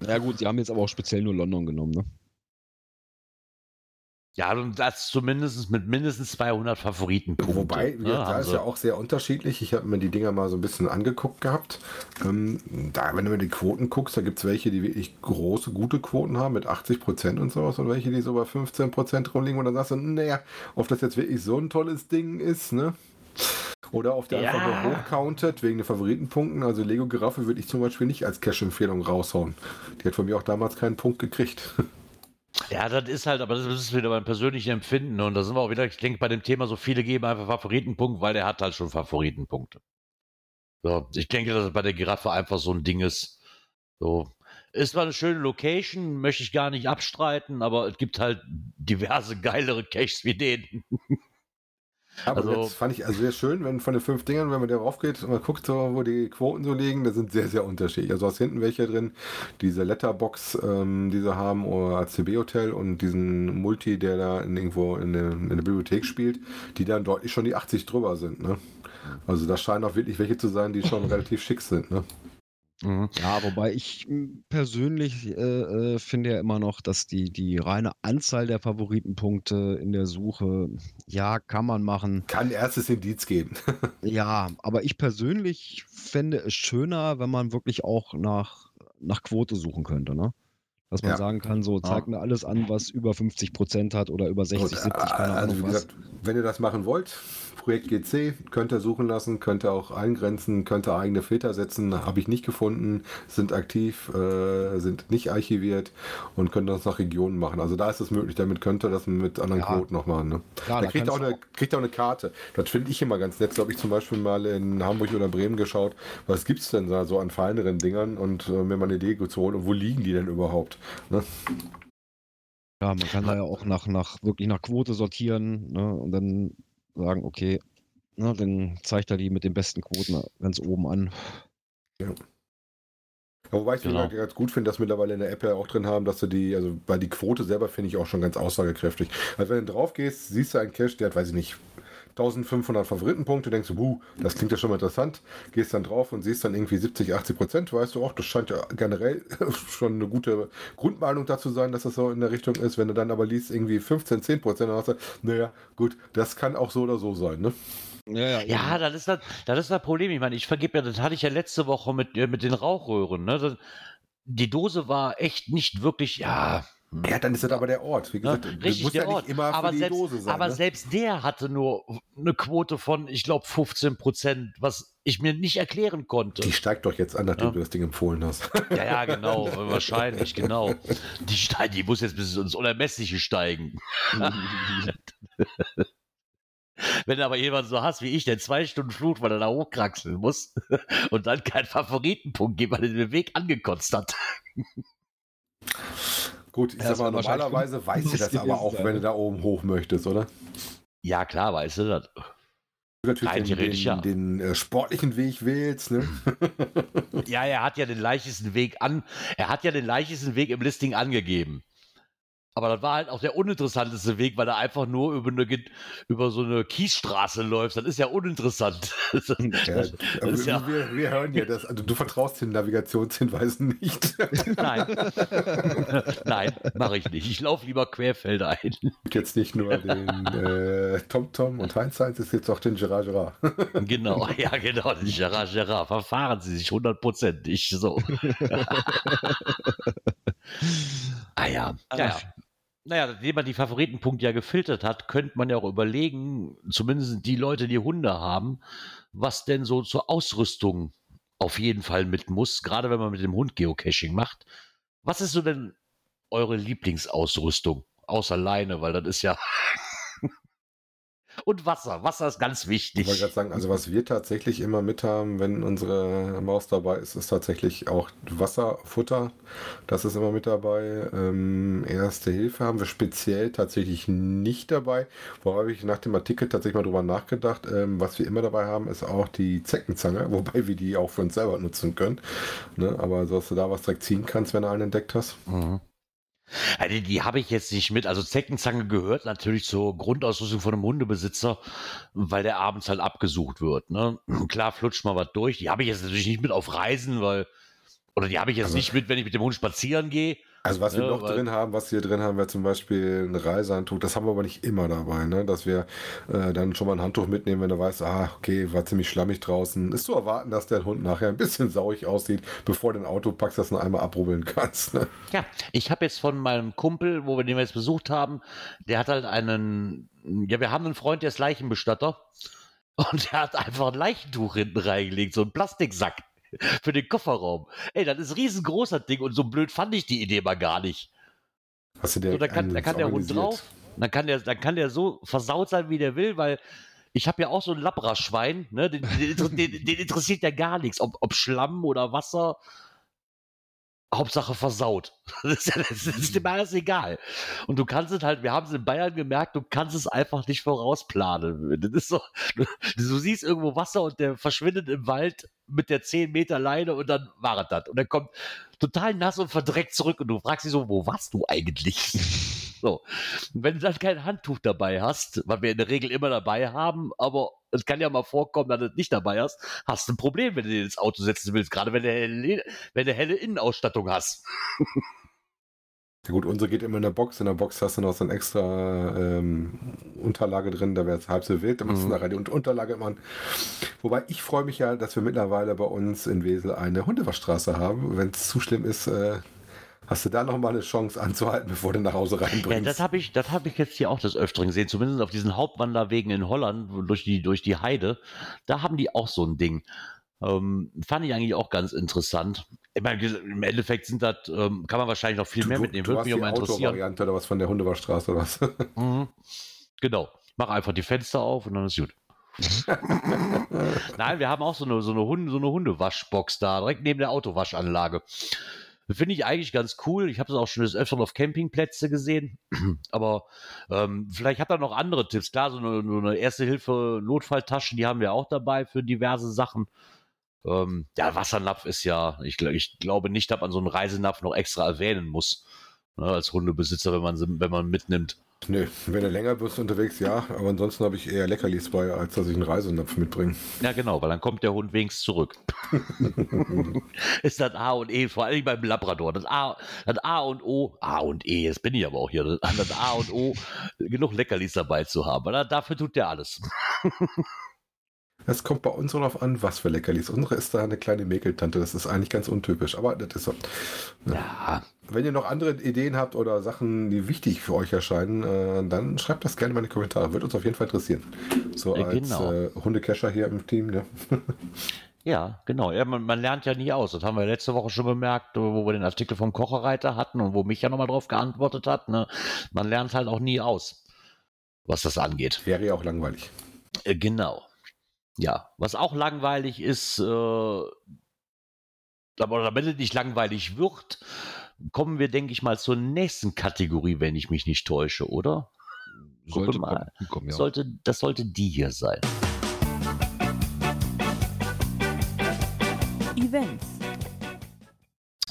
Ja gut, sie haben jetzt aber auch speziell nur London genommen, ne? Ja, und das zumindest mit mindestens 200 Favoritenpunkten. Wobei, ne, ja, da ist ja auch sehr unterschiedlich. Ich habe mir die Dinger mal so ein bisschen angeguckt gehabt. Ähm, da, wenn du mir die Quoten guckst, da gibt es welche, die wirklich große, gute Quoten haben mit 80 Prozent und sowas und welche, die so bei 15 Prozent rumliegen und dann sagst du, naja, ob das jetzt wirklich so ein tolles Ding ist, ne? Oder auf der Ja. einfach nur hochcountet wegen den Favoritenpunkten. Also Lego Giraffe würde ich zum Beispiel nicht als Cash-Empfehlung raushauen. Die hat von mir auch damals keinen Punkt gekriegt. Ja, das ist halt, aber das ist wieder mein persönliches Empfinden. Und da sind wir auch wieder, ich denke, bei dem Thema, so viele geben einfach Favoritenpunkt, weil der hat halt schon Favoritenpunkte. So, ich denke, dass es bei der Giraffe einfach so ein Ding ist. So. Ist zwar eine schöne Location, möchte ich gar nicht abstreiten, aber es gibt halt diverse geilere Caches wie den. Aber Also- jetzt fand ich also sehr schön, wenn von den fünf Dingern, wenn man da rauf geht und man guckt, so, wo die Quoten so liegen, da sind sehr, sehr unterschiedlich. Also aus hinten welche drin, diese Letterbox, ähm, die sie haben, oder ACB-Hotel und diesen Multi, der da in, irgendwo in der, in der Bibliothek spielt, die dann deutlich schon die 80 drüber sind. Ne? Also da scheinen auch wirklich welche zu sein, die schon relativ schick sind. Ne? Mhm. Ja, wobei ich m, persönlich äh, äh, finde ja immer noch, dass die, die reine Anzahl der Favoritenpunkte in der Suche, ja, kann man machen. Kann erstes Indiz geben. Ja, aber ich persönlich fände es schöner, wenn man wirklich auch nach, nach Quote suchen könnte, ne? Dass man Ja. sagen kann, so, zeig mir alles an, was über 50 Prozent hat oder über 60, Und, 70, keine äh, Ahnung also wie was. gesagt, wenn ihr das machen wollt, Projekt GC, könnt ihr suchen lassen, könnt ihr auch eingrenzen, könnt ihr eigene Filter setzen, habe ich nicht gefunden, sind aktiv, äh, sind nicht archiviert und könnt das nach Regionen machen. Also da ist es möglich, damit könnt ihr das mit anderen Ja. Quoten noch machen. Ne? Klar, da da kriegt ihr auch, eine, kriegt auch eine Karte. Das finde ich immer ganz nett. So habe ich zum Beispiel mal in Hamburg oder Bremen geschaut, was gibt es denn da so an feineren Dingern und äh, mir mal eine Idee zu holen und wo liegen die denn überhaupt? Ne? Ja, man kann da ja auch nach, nach wirklich nach Quote sortieren ne, und dann sagen, okay, ne, dann zeigt er die mit den besten Quoten ganz oben an. Ja, Wobei ich es Genau. ganz gut finde, dass mittlerweile in der App ja auch drin haben, dass du die, also weil die Quote selber finde ich auch schon ganz aussagekräftig. Also wenn du drauf gehst, siehst du einen Cache, der hat, weiß ich nicht, 1500 Favoritenpunkte, denkst du, buh, das klingt ja schon mal interessant, gehst dann drauf und siehst dann irgendwie 70, 80 Prozent, weißt du auch, das scheint ja generell schon eine gute Grundmeinung dazu sein, dass das so in der Richtung ist. Wenn du dann aber liest, irgendwie 15, 10 Prozent, dann hast du, naja, gut, das kann auch so oder so sein, ne? Ja, Ja, das ist das, das ist das Problem. Ich meine, ich vergebe ja, das hatte ich ja letzte Woche mit, äh, mit den Rauchröhren. Ne? Das, die Dose war echt nicht wirklich, ja. Hm. Ja, dann ist das aber der Ort. Wie Ne? gesagt, du Richtig, der ja Ort. nicht immer für aber die selbst, Dose sein. aber ne? selbst der hatte nur eine Quote von, ich glaube, 15 Prozent, was ich mir nicht erklären konnte. Die steigt doch jetzt an, nachdem Ja. du das Ding empfohlen hast. Ja, ja, genau, wahrscheinlich, genau. Die, steig- die muss jetzt bis ins Unermessliche steigen. Wenn du aber jemand so hast wie ich, der zwei Stunden flucht, weil er da hochkraxeln muss und dann keinen Favoritenpunkt gibt, weil er den Weg angekotzt hat. Gut, ich Ja, sag mal, normalerweise weißt du das aber auch, sein, wenn du da oben hoch möchtest, oder? Ja, klar, weißt du das. Natürlich den, den, ja. den äh, sportlichen Weg wählst, ne? Ja, er hat ja den leichtesten Weg an, er hat ja den leichtesten Weg im Listing angegeben. Aber das war halt auch der uninteressanteste Weg, weil er einfach nur über, eine, über so eine Kiesstraße läuft. Das ist ja uninteressant. Ja, aber ist ja- wir, wir hören ja das. Also du vertraust den Navigationshinweisen nicht. Nein. Nein, mache ich nicht. Ich laufe lieber Querfelder ein. jetzt nicht nur den äh, TomTom und Heinz Heinz, es gibt auch den Gerard Gerard. Genau, ja, genau. Den Gerard Gerard. Verfahren Sie sich hundertprozentig so. ah ja. ja, ja. Naja, nachdem man die Favoritenpunkte ja gefiltert hat, könnte man ja auch überlegen, zumindest die Leute, die Hunde haben, was denn so zur Ausrüstung auf jeden Fall mit muss, gerade wenn man mit dem Hund Geocaching macht. Was ist so denn eure Lieblingsausrüstung? Außer Leine, weil das ist ja. Und Wasser. Wasser ist ganz Ich wichtig. wollte gerade sagen, also was wir tatsächlich immer mit haben, wenn unsere Maus dabei ist, ist tatsächlich auch Wasser, Futter. Das ist immer mit dabei. Ähm, Erste Hilfe haben wir speziell tatsächlich nicht dabei. Wo habe ich nach dem Artikel tatsächlich mal drüber nachgedacht. Ähm, was wir immer dabei haben, ist auch die Zeckenzange, wobei wir die auch für uns selber nutzen können. Ne? Aber so, dass du da was direkt ziehen kannst, wenn du einen entdeckt hast. Mhm. Die die habe ich jetzt nicht mit. Also Zeckenzange gehört natürlich zur Grundausrüstung von einem Hundebesitzer, weil der abends halt abgesucht wird. Ne? Klar flutscht mal was durch. Die habe ich jetzt natürlich nicht mit auf Reisen, weil, oder die habe ich jetzt Also- nicht mit, wenn ich mit dem Hund spazieren gehe. Also was wir Ja, noch drin haben, was wir drin haben, wäre zum Beispiel ein Reisehandtuch. Das haben wir aber nicht immer dabei, ne? dass wir äh, dann schon mal ein Handtuch mitnehmen, wenn du weißt, ah, okay, war ziemlich schlammig draußen. Ist zu erwarten, dass der Hund nachher ein bisschen sauig aussieht, bevor du ein Auto packst, das noch einmal abrubbeln kannst. Ne? Ja, ich habe jetzt von meinem Kumpel, wo wir den jetzt besucht haben, der hat halt einen, ja, wir haben einen Freund, der ist Leichenbestatter. Und der hat einfach ein Leichentuch hinten reingelegt, so ein Plastiksack für den Kofferraum. Ey, das ist ein riesengroßer Ding und so blöd fand ich die Idee mal gar nicht. Hast du So, dir da kann, da kann der Hund drauf, dann kann der, dann kann der so versaut sein, wie der will, weil ich habe ja auch so ein Labra-Schwein, ne? den, den, den, den interessiert ja gar nichts, ob, ob Schlamm oder Wasser. Hauptsache versaut. Das ist, das ist dem alles egal. Und du kannst es halt, wir haben es in Bayern gemerkt, du kannst es einfach nicht vorausplanen. Das ist so, du, du siehst irgendwo Wasser und der verschwindet im Wald mit der 10 Meter Leine und dann war das. Und er kommt total nass und verdreckt zurück und du fragst dich so, wo warst du eigentlich? So. Und wenn du dann kein Handtuch dabei hast, was wir in der Regel immer dabei haben, aber es kann ja mal vorkommen, dass du es nicht dabei hast, hast du ein Problem, wenn du dir ins Auto setzen willst, gerade wenn du helle, wenn du helle Innenausstattung hast. Ja gut, unsere geht immer in der Box. In der Box hast du noch so eine extra ähm, Unterlage drin, da wäre es halb so wild. Da machst du Mhm. nachher die Un- Unterlage immer. Wobei ich freue mich ja, dass wir mittlerweile bei uns in Wesel eine Hundewaschstraße haben. Wenn es zu schlimm ist, äh, hast du da noch mal eine Chance anzuhalten, bevor du nach Hause Ja, reinbringst. das habe ich, das habe ich jetzt hier auch des Öfteren gesehen, zumindest auf diesen Hauptwanderwegen in Holland durch die, durch die Heide. Da haben die auch so ein Ding. Ähm, fand ich eigentlich auch ganz interessant. Ich meine, im Endeffekt sind das, ähm, kann man wahrscheinlich noch viel mehr mitnehmen. du Würde mich auch mal interessieren. Autovariante oder was von der Hundewaschstraße oder was? Mhm. Genau. Mach einfach die Fenster auf und dann ist gut. Nein, wir haben auch so eine, so eine, Hunde, so eine Hundewaschbox da, direkt neben der Autowaschanlage. Finde ich eigentlich ganz cool. Ich habe es auch schon des Öfteren auf Campingplätze gesehen. Aber ähm, vielleicht habt ihr noch andere Tipps. Klar, so eine, eine Erste-Hilfe-Notfalltasche, die haben wir auch dabei für diverse Sachen. Ähm, ja, Wassernapf ist ja, ich, ich glaube nicht, dass man so einen Reisenapf noch extra erwähnen muss. Ne, als Hundebesitzer, wenn man, wenn man mitnimmt. Nö, wenn du länger bist unterwegs, ja. Aber ansonsten habe ich eher Leckerlis bei, als dass ich einen Reisenapf mitbringe. Ja, genau, weil dann kommt der Hund wenigstens zurück. ist das A und E, vor allem beim Labrador. Das A, das A und O, A und E, jetzt bin ich aber auch hier, das, das A und O, genug Leckerlis dabei zu haben. Weil dafür tut der alles. Es kommt bei uns darauf an, was für Leckerlis. Unsere ist da eine kleine Mäkeltante. Das ist eigentlich ganz untypisch. Aber das ist so. Ja, Wenn ihr noch andere Ideen habt oder Sachen, die wichtig für euch erscheinen, äh, dann schreibt das gerne mal in die Kommentare. Wird uns auf jeden Fall interessieren. So Äh, als genau. äh, Hundecatcher hier im Team. Ne? ja, genau. Ja, man, man lernt ja nie aus. Das haben wir letzte Woche schon bemerkt, wo wir den Artikel vom Kocherreiter hatten und wo mich ja nochmal drauf geantwortet hat. Ne? Man lernt halt auch nie aus, was das angeht. Wäre ja auch langweilig. Äh, Genau. Ja, was auch langweilig ist, äh, aber damit es nicht langweilig wird, kommen wir, denke ich mal, zur nächsten Kategorie, wenn ich mich nicht täusche, oder? Sollte mal. kommen, kommen, ja. Sollte, das sollte die hier sein. Events.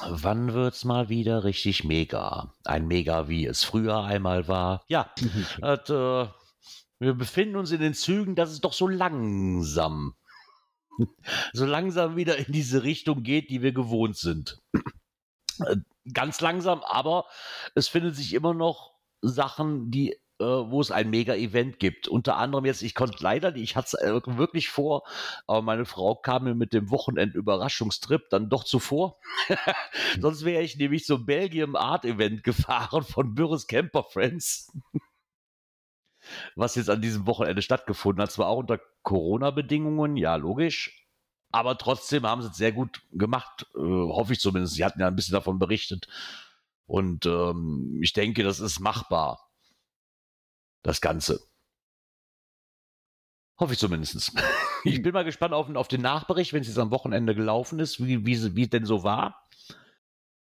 Wann wird's mal wieder richtig mega? Ein Mega, wie es früher einmal war. Ja, das, äh, wir befinden uns in den Zügen, dass es doch so langsam, so langsam wieder in diese Richtung geht, die wir gewohnt sind. Äh, Ganz langsam, aber es finden sich immer noch Sachen, die äh, wo es ein Mega-Event gibt. Unter anderem jetzt, ich konnte leider, nicht, ich hatte es äh, wirklich vor, aber meine Frau kam mir mit dem Wochenend-Überraschungstrip dann doch zuvor. Sonst wäre ich nämlich zum Belgium Art Event gefahren von Bürres Camper Friends. Was jetzt an diesem Wochenende stattgefunden hat. Zwar auch unter Corona-Bedingungen, ja, logisch. Aber trotzdem haben sie es sehr gut gemacht, äh, hoffe ich zumindest. Sie hatten ja ein bisschen davon berichtet. Und ähm, ich denke, das ist machbar. Das Ganze. Hoffe ich zumindest. Ich bin mal gespannt auf, auf den Nachbericht, wenn es jetzt am Wochenende gelaufen ist, wie, wie, wie es denn so war.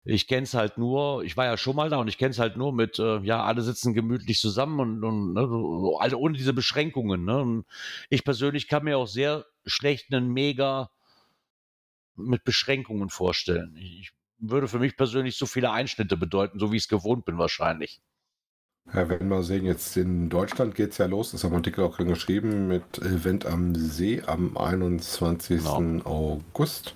Ich kenne es halt nur, ich war ja schon mal da und ich kenne es halt nur mit, äh, ja, alle sitzen gemütlich zusammen und, und ne, so, also ohne diese Beschränkungen. Ne? Und ich persönlich kann mir auch sehr schlecht einen Mega mit Beschränkungen vorstellen. Ich würde für mich persönlich so viele Einschnitte bedeuten, so wie ich es gewohnt bin wahrscheinlich. Ja, wenn wir sehen, jetzt in Deutschland geht es ja los, das haben wir Artikel auch drin geschrieben, mit Event am See am 21. Genau. August.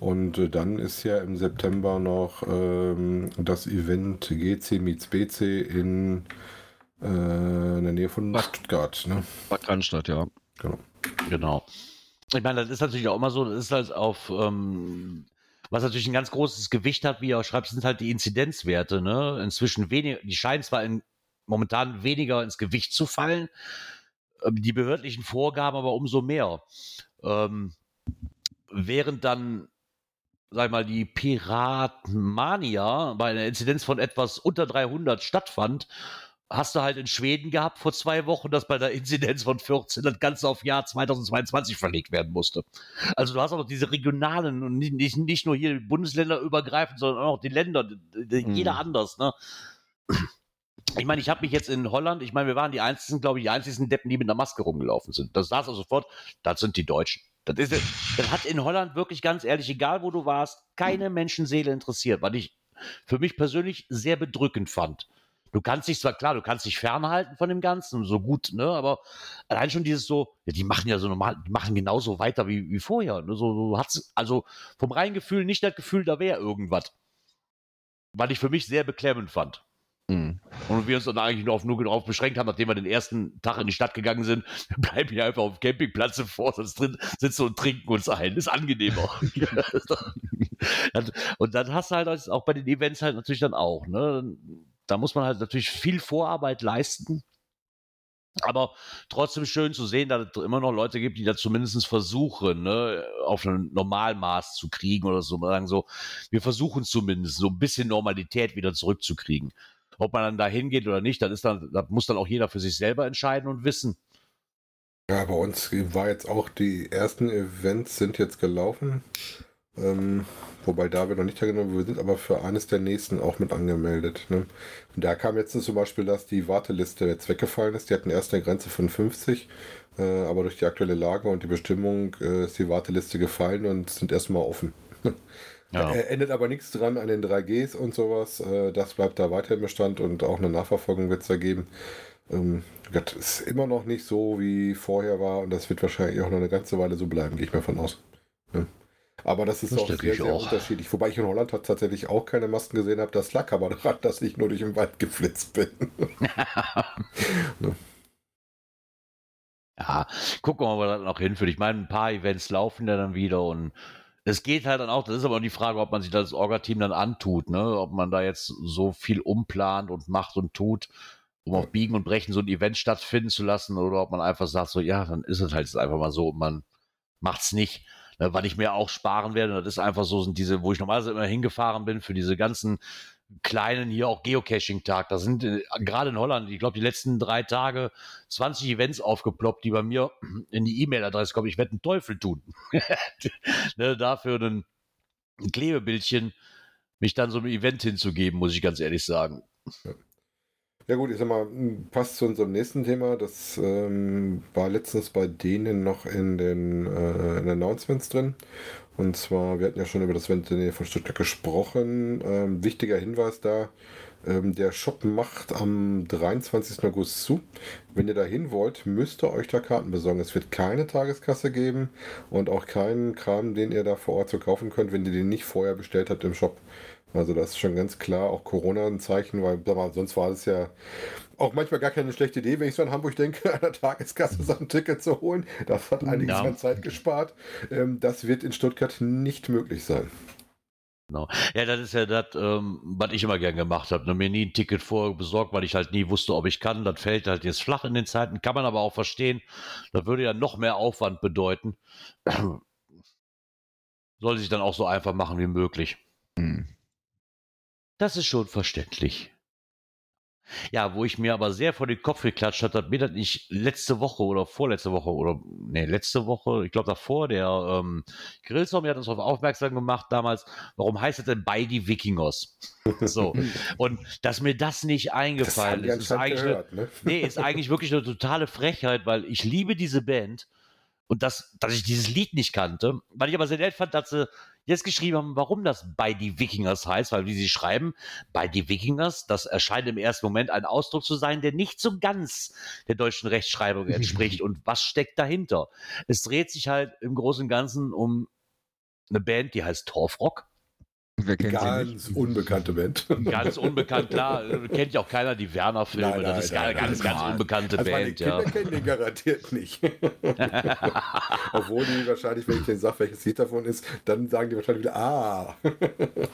Und äh, dann ist ja im September noch ähm, das Event GC meets BC in, äh, in der Nähe von Bad, Stuttgart. Ne? Bad Cannstatt, ja. Genau. Genau. Ich meine, das ist natürlich auch immer so, das ist halt auf, ähm, was natürlich ein ganz großes Gewicht hat, wie er schreibt, sind halt die Inzidenzwerte. Ne? Inzwischen weniger, die scheinen zwar in momentan weniger ins Gewicht zu fallen. Ähm, die behördlichen Vorgaben aber umso mehr. Ähm, während dann, sag ich mal, die Piratmania bei einer Inzidenz von etwas unter 300 stattfand, hast du halt in Schweden gehabt vor zwei Wochen, dass bei der Inzidenz von 14 das Ganze auf Jahr 2022 verlegt werden musste. Also du hast auch noch diese regionalen und nicht, nicht nur hier Bundesländer übergreifend, sondern auch die Länder, jeder mhm. anders. Ne? ich meine, ich habe mich jetzt in Holland, ich meine, wir waren die einzigen, glaube ich, die einzigen Deppen, die mit einer Maske rumgelaufen sind. Das saß also sofort, das sind die Deutschen. Das, ist, das hat in Holland wirklich ganz ehrlich, egal wo du warst, keine Menschenseele interessiert, was ich für mich persönlich sehr bedrückend fand. Du kannst dich zwar, klar, du kannst dich fernhalten von dem Ganzen, so gut, ne, aber allein schon dieses so, ja, die machen ja so normal, die machen genauso weiter wie, wie vorher. Ne, so, du hast also vom reinen Gefühl nicht das Gefühl, da wäre irgendwas. Was ich für mich sehr beklemmend fand. Mhm. Und wir uns dann eigentlich nur, auf, nur darauf beschränkt haben, nachdem wir den ersten Tag in die Stadt gegangen sind, bleiben wir einfach auf dem Campingplatz vor uns drin, sitzen und trinken uns ein. Ist angenehmer. und dann hast du halt auch bei den Events halt natürlich dann auch, ne? Da muss man halt natürlich viel Vorarbeit leisten. Aber trotzdem schön zu sehen, dass es immer noch Leute gibt, die da zumindest versuchen, ne, auf ein Normalmaß zu kriegen oder so. Sagen so, wir versuchen zumindest so ein bisschen Normalität wieder zurückzukriegen. Ob man dann da hingeht oder nicht, das, ist dann, das muss dann auch jeder für sich selber entscheiden und wissen. Ja, bei uns war jetzt auch die ersten Events sind jetzt gelaufen. Ähm, wobei da wir noch nicht teilgenommen wir sind aber für eines der nächsten auch mit angemeldet. Ne? Und da kam jetzt zum Beispiel, dass die Warteliste jetzt weggefallen ist. Die hatten erst eine Grenze von 50, äh, aber durch die aktuelle Lage und die Bestimmung äh, ist die Warteliste gefallen und sind erstmal offen. Ja. Er ändert aber nichts dran an den 3Gs und sowas. Äh, das bleibt da weiter im Bestand und auch eine Nachverfolgung wird es da geben. Ähm, das ist immer noch nicht so, wie vorher war und das wird wahrscheinlich auch noch eine ganze Weile so bleiben, gehe ich mal von aus. Aber das ist das auch sehr, sehr auch. unterschiedlich. Wobei ich in Holland tatsächlich auch keine Masken gesehen habe. Das lag aber daran, dass ich nur durch den Wald geflitzt bin. ja, gucken wir mal, wo das noch hinführt. Ich meine, ein paar Events laufen ja dann wieder und es geht halt dann auch, das ist aber die Frage, ob man sich das Orga-Team dann antut, ne? Ob man da jetzt so viel umplant und macht und tut, um auf Biegen und Brechen so ein Event stattfinden zu lassen, oder ob man einfach sagt, so, ja, dann ist es halt jetzt einfach mal so und man macht's nicht. Ne? Weil ich mir auch sparen werde, das ist einfach so, sind diese, wo ich normalerweise immer hingefahren bin, für diese ganzen kleinen hier auch Geocaching-Tag. Da sind äh, gerade in Holland, ich glaube, die letzten drei Tage 20 Events aufgeploppt, die bei mir in die E-Mail-Adresse kommen. Ich werde einen Teufel tun. ne, dafür ein, ein Klebebildchen mich dann so einem Event hinzugeben, muss ich ganz ehrlich sagen. Ja gut, ich sag mal, passt zu unserem nächsten Thema. Das ähm, war letztens bei denen noch in den, äh, in den Announcements drin. Und zwar, wir hatten ja schon über das Event von Stuttgart gesprochen. Ähm, wichtiger Hinweis da, ähm, der Shop macht am 23. August zu. Wenn ihr da hin wollt, müsst ihr euch da Karten besorgen. Es wird keine Tageskasse geben und auch keinen Kram, den ihr da vor Ort so kaufen könnt, wenn ihr den nicht vorher bestellt habt im Shop. Also das ist schon ganz klar auch Corona ein Zeichen, weil sonst war es ja auch manchmal gar keine schlechte Idee, wenn ich so an Hamburg denke, an der Tageskasse so ein Ticket zu holen. Das hat einiges ja. an Zeit gespart. Ähm, das wird in Stuttgart nicht möglich sein. Genau. Ja, das ist ja das, ähm, was ich immer gern gemacht habe. Ne? Mir nie ein Ticket vorher besorgt, weil ich halt nie wusste, ob ich kann. Das fällt halt jetzt flach in den Zeiten. Kann man aber auch verstehen. Das würde ja noch mehr Aufwand bedeuten. Soll sich dann auch so einfach machen wie möglich. Mhm. Das ist schon verständlich. Ja, wo ich mir aber sehr vor den Kopf geklatscht habe, hat mir das nicht letzte Woche oder vorletzte Woche oder, nee, letzte Woche, ich glaube davor, der ähm, Grillstorm hat uns darauf aufmerksam gemacht damals, warum heißt es denn bei die Wikingers? So. Und dass mir das nicht eingefallen das ist, ist eigentlich, gehört, ne? nee, ist eigentlich wirklich eine totale Frechheit, weil ich liebe diese Band und das, dass ich dieses Lied nicht kannte, weil ich aber sehr nett fand, dass sie jetzt geschrieben haben, warum das bei die Wikingers heißt, weil wie sie schreiben, bei die Wikingers, das erscheint im ersten Moment ein Ausdruck zu sein, der nicht so ganz der deutschen Rechtschreibung entspricht. und was steckt dahinter? Es dreht sich halt im Großen und Ganzen um eine Band, die heißt Torfrock. Wer kennt sie Ganz nicht? unbekannte Band. Ganz unbekannt, klar, kennt ja auch keiner die Werner-Filme. Das ist nein, eine ganz, nein, ganz nein. unbekannte Also meine Band, Kinder ja. kennen den garantiert nicht. Obwohl die wahrscheinlich, wenn ich denen sage, welches Lied davon ist, dann sagen die wahrscheinlich wieder, ah.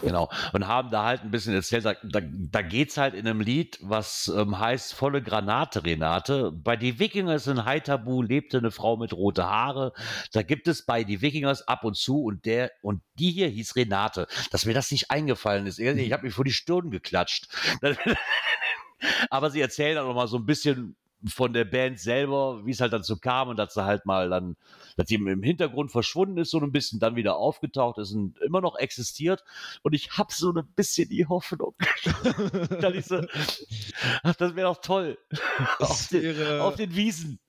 Genau. Und haben da halt ein bisschen erzählt, da, da, da geht's halt in einem Lied, was ähm, heißt Volle Granate, Renate. Bei die Wikingers in Haitabu lebte eine Frau mit rote Haare. Da gibt es bei die Wikingers ab und zu und der und die hier hieß Renate. Dass mir das nicht eingefallen ist. Ich habe mich vor die Stirn geklatscht. Aber sie erzählen auch noch mal so ein bisschen von der Band selber, wie es halt dazu kam und dass sie halt mal dann, dass sie im Hintergrund verschwunden ist, so ein bisschen dann wieder aufgetaucht ist und immer noch existiert. Und ich habe so ein bisschen die Hoffnung, dass ich so, ach, das wäre doch toll. auf, den, auf den Wiesen.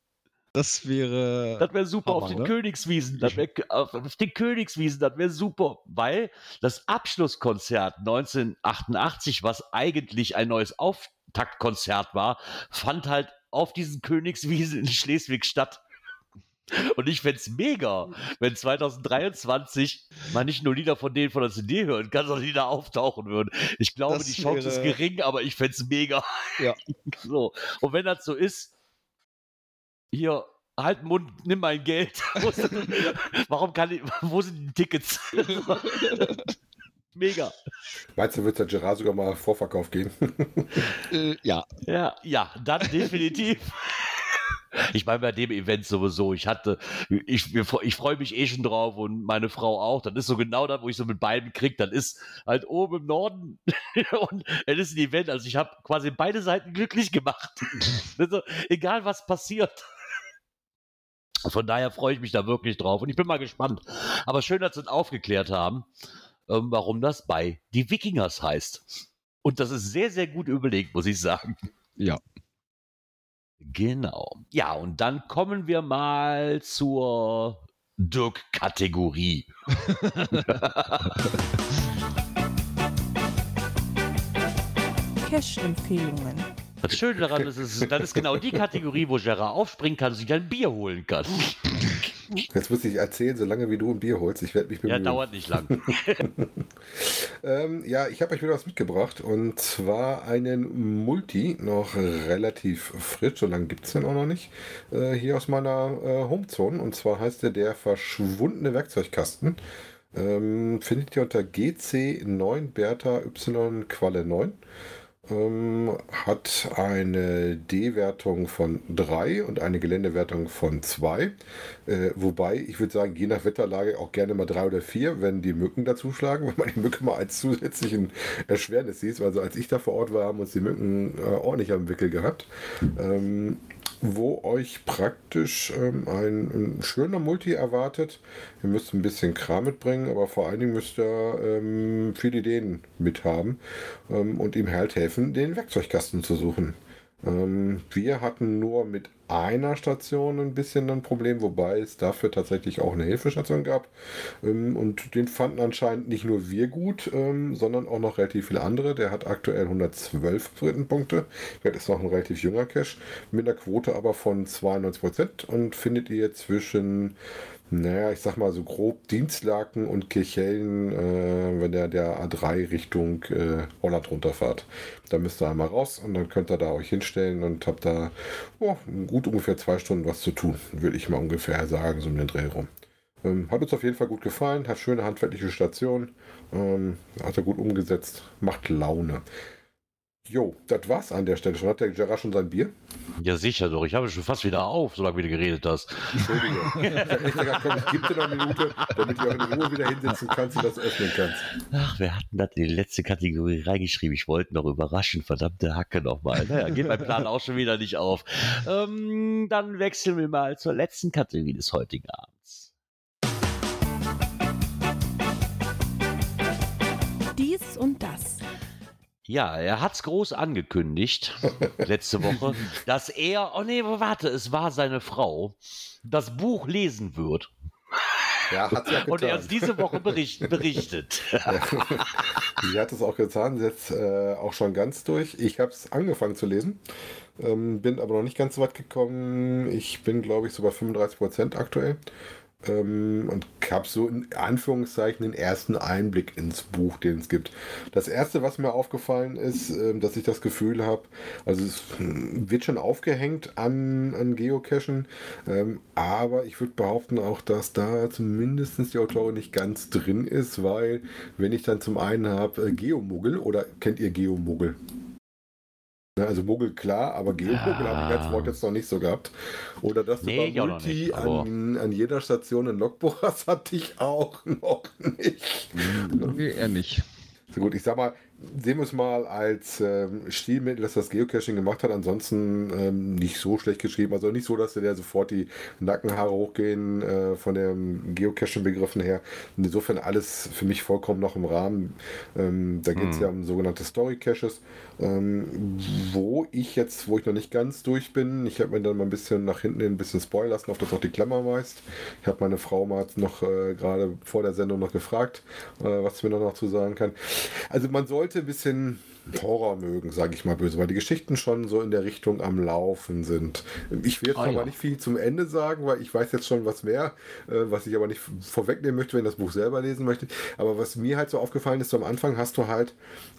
Das wäre Das wäre super auf Hammer, den ne? Königswiesen. Das wär, auf, auf den Königswiesen, das wäre super. Weil das Abschlusskonzert 1988, was eigentlich ein neues Auftaktkonzert war, fand halt auf diesen Königswiesen in Schleswig statt. Und ich fände es mega, wenn 2023 man nicht nur Lieder von denen von der CD hören kann, sondern Lieder auftauchen würden. Ich glaube, Das die Chance ist wäre- gering, aber ich fände es mega. Ja. So. Und wenn das so ist, hier, halt den Mund, nimm mein Geld. Warum kann ich, wo sind die Tickets? Mega. Meinst du, wird der Gerard sogar mal Vorverkauf gehen? äh, ja, Ja, ja, dann definitiv. Ich meine, bei dem Event sowieso, ich hatte, ich, ich freue mich eh schon drauf und meine Frau auch. Das ist so genau das, wo ich so mit beiden krieg. Das ist halt oben im Norden und es ist ein Event. Also ich habe quasi beide Seiten glücklich gemacht. Also, egal was passiert. Von daher freue ich mich da wirklich drauf und ich bin mal gespannt. Aber schön, dass sie uns aufgeklärt haben, ähm, warum das bei die Wikingers heißt. Und das ist sehr, sehr gut überlegt, muss ich sagen. ja. Genau. Ja, und dann kommen wir mal zur Dirk-Kategorie. Cash-Empfehlungen. Das Schöne daran ist, ist, das ist genau die Kategorie, wo Gerard aufspringen kann und sich ein Bier holen kann. Jetzt muss ich erzählen, solange wie du ein Bier holst. Ich werde mich Ja, bemühen. dauert nicht lang. Ähm, ja, ich habe euch wieder was mitgebracht und zwar einen Multi, noch relativ frisch, so lange gibt es den auch noch nicht, äh, hier aus meiner äh, Homezone. Und zwar heißt der der verschwundene Werkzeugkasten. Ähm, findet ihr unter GC9 Bertha Y Qualle 9. Ähm, hat eine D-Wertung von 3 und eine Geländewertung von 2. Äh, wobei, ich würde sagen, je nach Wetterlage auch gerne mal 3 oder 4, wenn die Mücken dazuschlagen, wenn man die Mücke mal als zusätzlichen Erschwernis sieht. Also als ich da vor Ort war, haben uns die Mücken äh, ordentlich am Wickel gehabt. Ähm, wo euch praktisch ähm, ein, ein schöner Multi erwartet. Ihr müsst ein bisschen Kram mitbringen, aber vor allen Dingen müsst ihr ähm, viele Ideen mithaben ähm, und ihm halt helfen, den Werkzeugkasten zu suchen. Ähm, wir hatten nur mit einer Station ein bisschen ein Problem, wobei es dafür tatsächlich auch eine Hilfestation gab. Ähm, und den fanden anscheinend nicht nur wir gut, ähm, sondern auch noch relativ viele andere. Der hat aktuell 112 Punkte. Das ist noch ein relativ junger Cache, mit einer Quote aber von 92% und findet ihr zwischen naja, ich sag mal so grob Dienstlaken und Kirchhellen, äh, wenn der der A3 Richtung äh, Holland runterfahrt. Da müsst ihr einmal raus und dann könnt ihr da euch hinstellen und habt da oh, gut ungefähr zwei Stunden was zu tun, würde ich mal ungefähr sagen, so um den Dreh rum. Ähm, hat uns auf jeden Fall gut gefallen, hat schöne handwerkliche Station, ähm, hat er gut umgesetzt, macht Laune. Jo, das war's an der Stelle schon. Hat der Gerard schon sein Bier? Ja, sicher doch. Ich habe schon fast wieder auf, solange wie du geredet hast. Entschuldige. ich hab echt gesagt, komm, ich gebe dir noch eine Minute, damit du auch in Ruhe wieder hinsetzen kannst und das öffnen kannst. Ach, wer hat denn das in die letzte Kategorie reingeschrieben? Ich wollte noch überraschen, verdammte Hacke nochmal. Naja, geht mein Plan auch schon wieder nicht auf. Ähm, dann wechseln wir mal zur letzten Kategorie des heutigen Abends. Dies und das. Ja, er hat's groß angekündigt, letzte Woche, dass er, oh nee, warte, es war seine Frau, das Buch lesen wird. Ja, hat sie ja Und er uns getan. diese Woche bericht, berichtet. Sie hat es auch getan, jetzt äh, auch schon ganz durch. Ich habe es angefangen zu lesen, ähm, bin aber noch nicht ganz so weit gekommen. Ich bin, glaube ich, so bei 35 Prozent aktuell. Ähm, und habe so in Anführungszeichen den ersten Einblick ins Buch, den es gibt. Das erste, was mir aufgefallen ist, ähm, dass ich das Gefühl habe, also es hm, wird schon aufgehängt an, an Geocachen, ähm, aber ich würde behaupten auch, dass da zumindest die Autorin nicht ganz drin ist, weil wenn ich dann zum einen habe äh, Geomuggel oder kennt ihr Geomuggel? Ne, Also Muggel klar, aber Geomuggel habe ich als Wort jetzt noch nicht so gehabt. Oder dass du Nee, ich bei Multi nicht, an, an jeder Station ein Logbuch hast, hatte ich auch noch nicht. Nee, eher nicht. So gut, ich sag mal, sehen wir es mal als ähm, Stilmittel, dass das Geocaching gemacht hat. Ansonsten ähm, nicht so schlecht geschrieben. Also nicht so, dass dir da sofort die Nackenhaare hochgehen äh, von den Geocaching-Begriffen her. Insofern alles für mich vollkommen noch im Rahmen. Ähm, da geht es Hm. ja um sogenannte Story-Caches, ähm, wo ich jetzt, wo ich noch nicht ganz durch bin, ich habe mir dann mal ein bisschen nach hinten hin ein bisschen spoilern lassen, auf das auch die Klammer weist. Ich habe meine Frau mal noch äh, gerade vor der Sendung noch gefragt, äh, was sie mir noch zu sagen kann. Also man sollte ein bisschen Horror mögen, sage ich mal böse, weil die Geschichten schon so in der Richtung am Laufen sind. Ich will jetzt Ah, noch ja. nicht viel zum Ende sagen, weil ich weiß jetzt schon was mehr, äh, was ich aber nicht vorwegnehmen möchte, wenn ich das Buch selber lesen möchte. Aber was mir halt so aufgefallen ist, so am Anfang hast du halt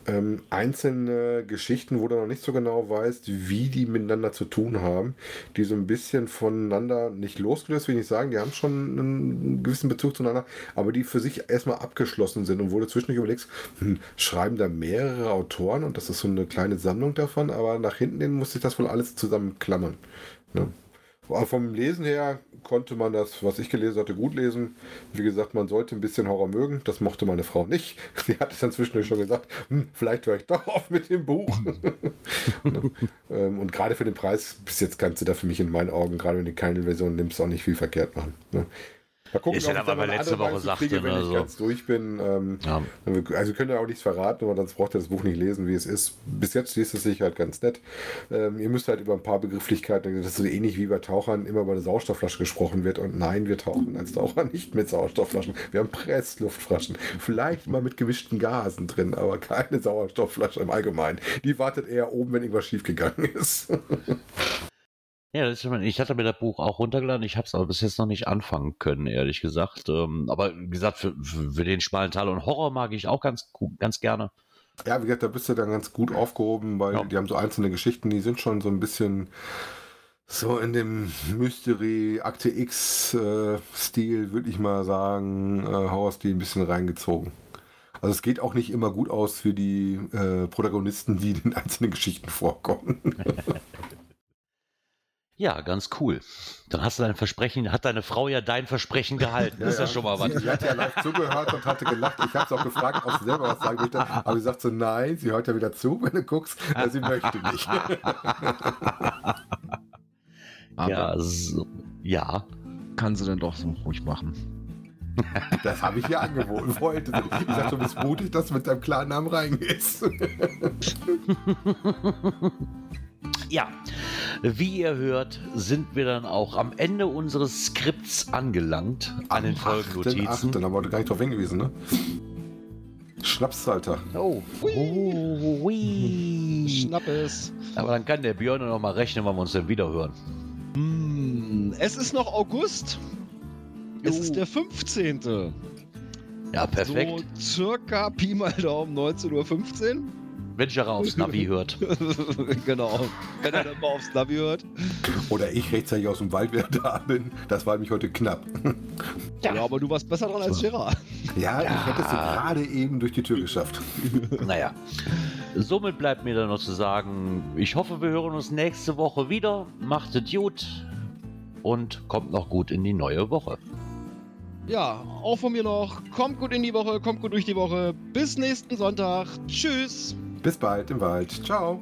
ähm, einzelne Geschichten, wo du noch nicht so genau weißt, wie die miteinander zu tun haben, die so ein bisschen voneinander nicht losgelöst, will ich nicht sagen, die haben schon einen gewissen Bezug zueinander, aber die für sich erstmal abgeschlossen sind und wo du zwischendurch überlegst, hm, schreiben da mehrere Autoren und das ist so eine kleine Sammlung davon, aber nach hinten hin muss sich das wohl alles zusammenklammern. Ne? Vom Lesen her konnte man das, was ich gelesen hatte, gut lesen. Wie gesagt, man sollte ein bisschen Horror mögen. Das mochte meine Frau nicht. Sie hat es dann zwischendurch schon gesagt, hm, vielleicht höre ich doch auf mit dem Buch. Ne? Ähm, Und gerade für den Preis, bis jetzt kannst du da für mich in meinen Augen, gerade wenn du keine Version nimmst, auch nicht viel verkehrt machen. Ne? Mal gucken, Ist ob ich eine letzte Woche Weise kriege, wenn ich also. ganz durch bin. Ähm, Ja. also können ja auch nichts verraten, aber sonst braucht ihr das Buch nicht lesen, wie es ist. Bis jetzt liest es sich halt ganz nett. Ähm, ihr müsst halt über ein paar Begrifflichkeiten, das ist so ähnlich wie bei Tauchern immer über eine Sauerstoffflasche gesprochen wird. Und nein, wir tauchen als Taucher nicht mit Sauerstoffflaschen. Wir haben Pressluftflaschen. Vielleicht mal mit gemischten Gasen drin, aber keine Sauerstoffflasche im Allgemeinen. Die wartet eher oben, wenn irgendwas schiefgegangen ist. Ja, das ist, ich hatte mir das Buch auch runtergeladen, ich habe es aber bis jetzt noch nicht anfangen können, ehrlich gesagt. Ähm, aber wie gesagt, für, für den schmalen Teil und Horror mag ich auch ganz, ganz gerne. Ja, wie gesagt, da bist du dann ganz gut aufgehoben, weil Ja. die haben so einzelne Geschichten, die sind schon so ein bisschen so in dem Mystery Akte X äh, Stil, würde ich mal sagen, äh, Horror-Stil ein bisschen reingezogen. Also es geht auch nicht immer gut aus für die äh, Protagonisten, die in den einzelnen Geschichten vorkommen. Ja, ganz cool. Dann hast du dein Versprechen, hat deine Frau ja dein Versprechen gehalten. Das ist ja, schon mal was. Sie, sie hat ja live zugehört und hatte gelacht. Ich habe es auch gefragt, ob sie selber was sagen möchte. Aber sie sagt so, nein, sie hört ja wieder zu, wenn du guckst. Sie möchte nicht. Aber Ja, so, ja. kann sie denn doch so ruhig machen. Das habe ich ihr angeboten. Wollte. Ich sagte, du bist mutig, dass du mit deinem klaren Namen reingehst. Ja, wie ihr hört, sind wir dann auch am Ende unseres Skripts angelangt an den Folgennotizen. Dann haben wir gar nicht drauf hingewiesen, ne? Schnapsalter. Oh, oh ui. Schnapp es. Aber dann kann der Björn noch mal rechnen, wann wir uns denn wieder hören. Hm, es ist noch August. Es Jo. ist der 15. Ja, perfekt. So circa Pi mal Daumen 19.15 Uhr. Wenn Jara aufs Navi hört. genau. Wenn er dann mal aufs Navi hört. Oder ich rechtzeitig aus dem Wald wieder da bin. Das war nämlich heute knapp. Ja. aber du warst besser dran als Gerard. Ja, ich hätte es gerade eben durch die Tür geschafft. Naja. Somit bleibt mir dann noch zu sagen, ich hoffe, wir hören uns nächste Woche wieder. Macht es gut und kommt noch gut in die neue Woche. Ja, auch von mir noch. Kommt gut in die Woche, kommt gut durch die Woche. Bis nächsten Sonntag. Tschüss. Bis bald im Wald. Ciao.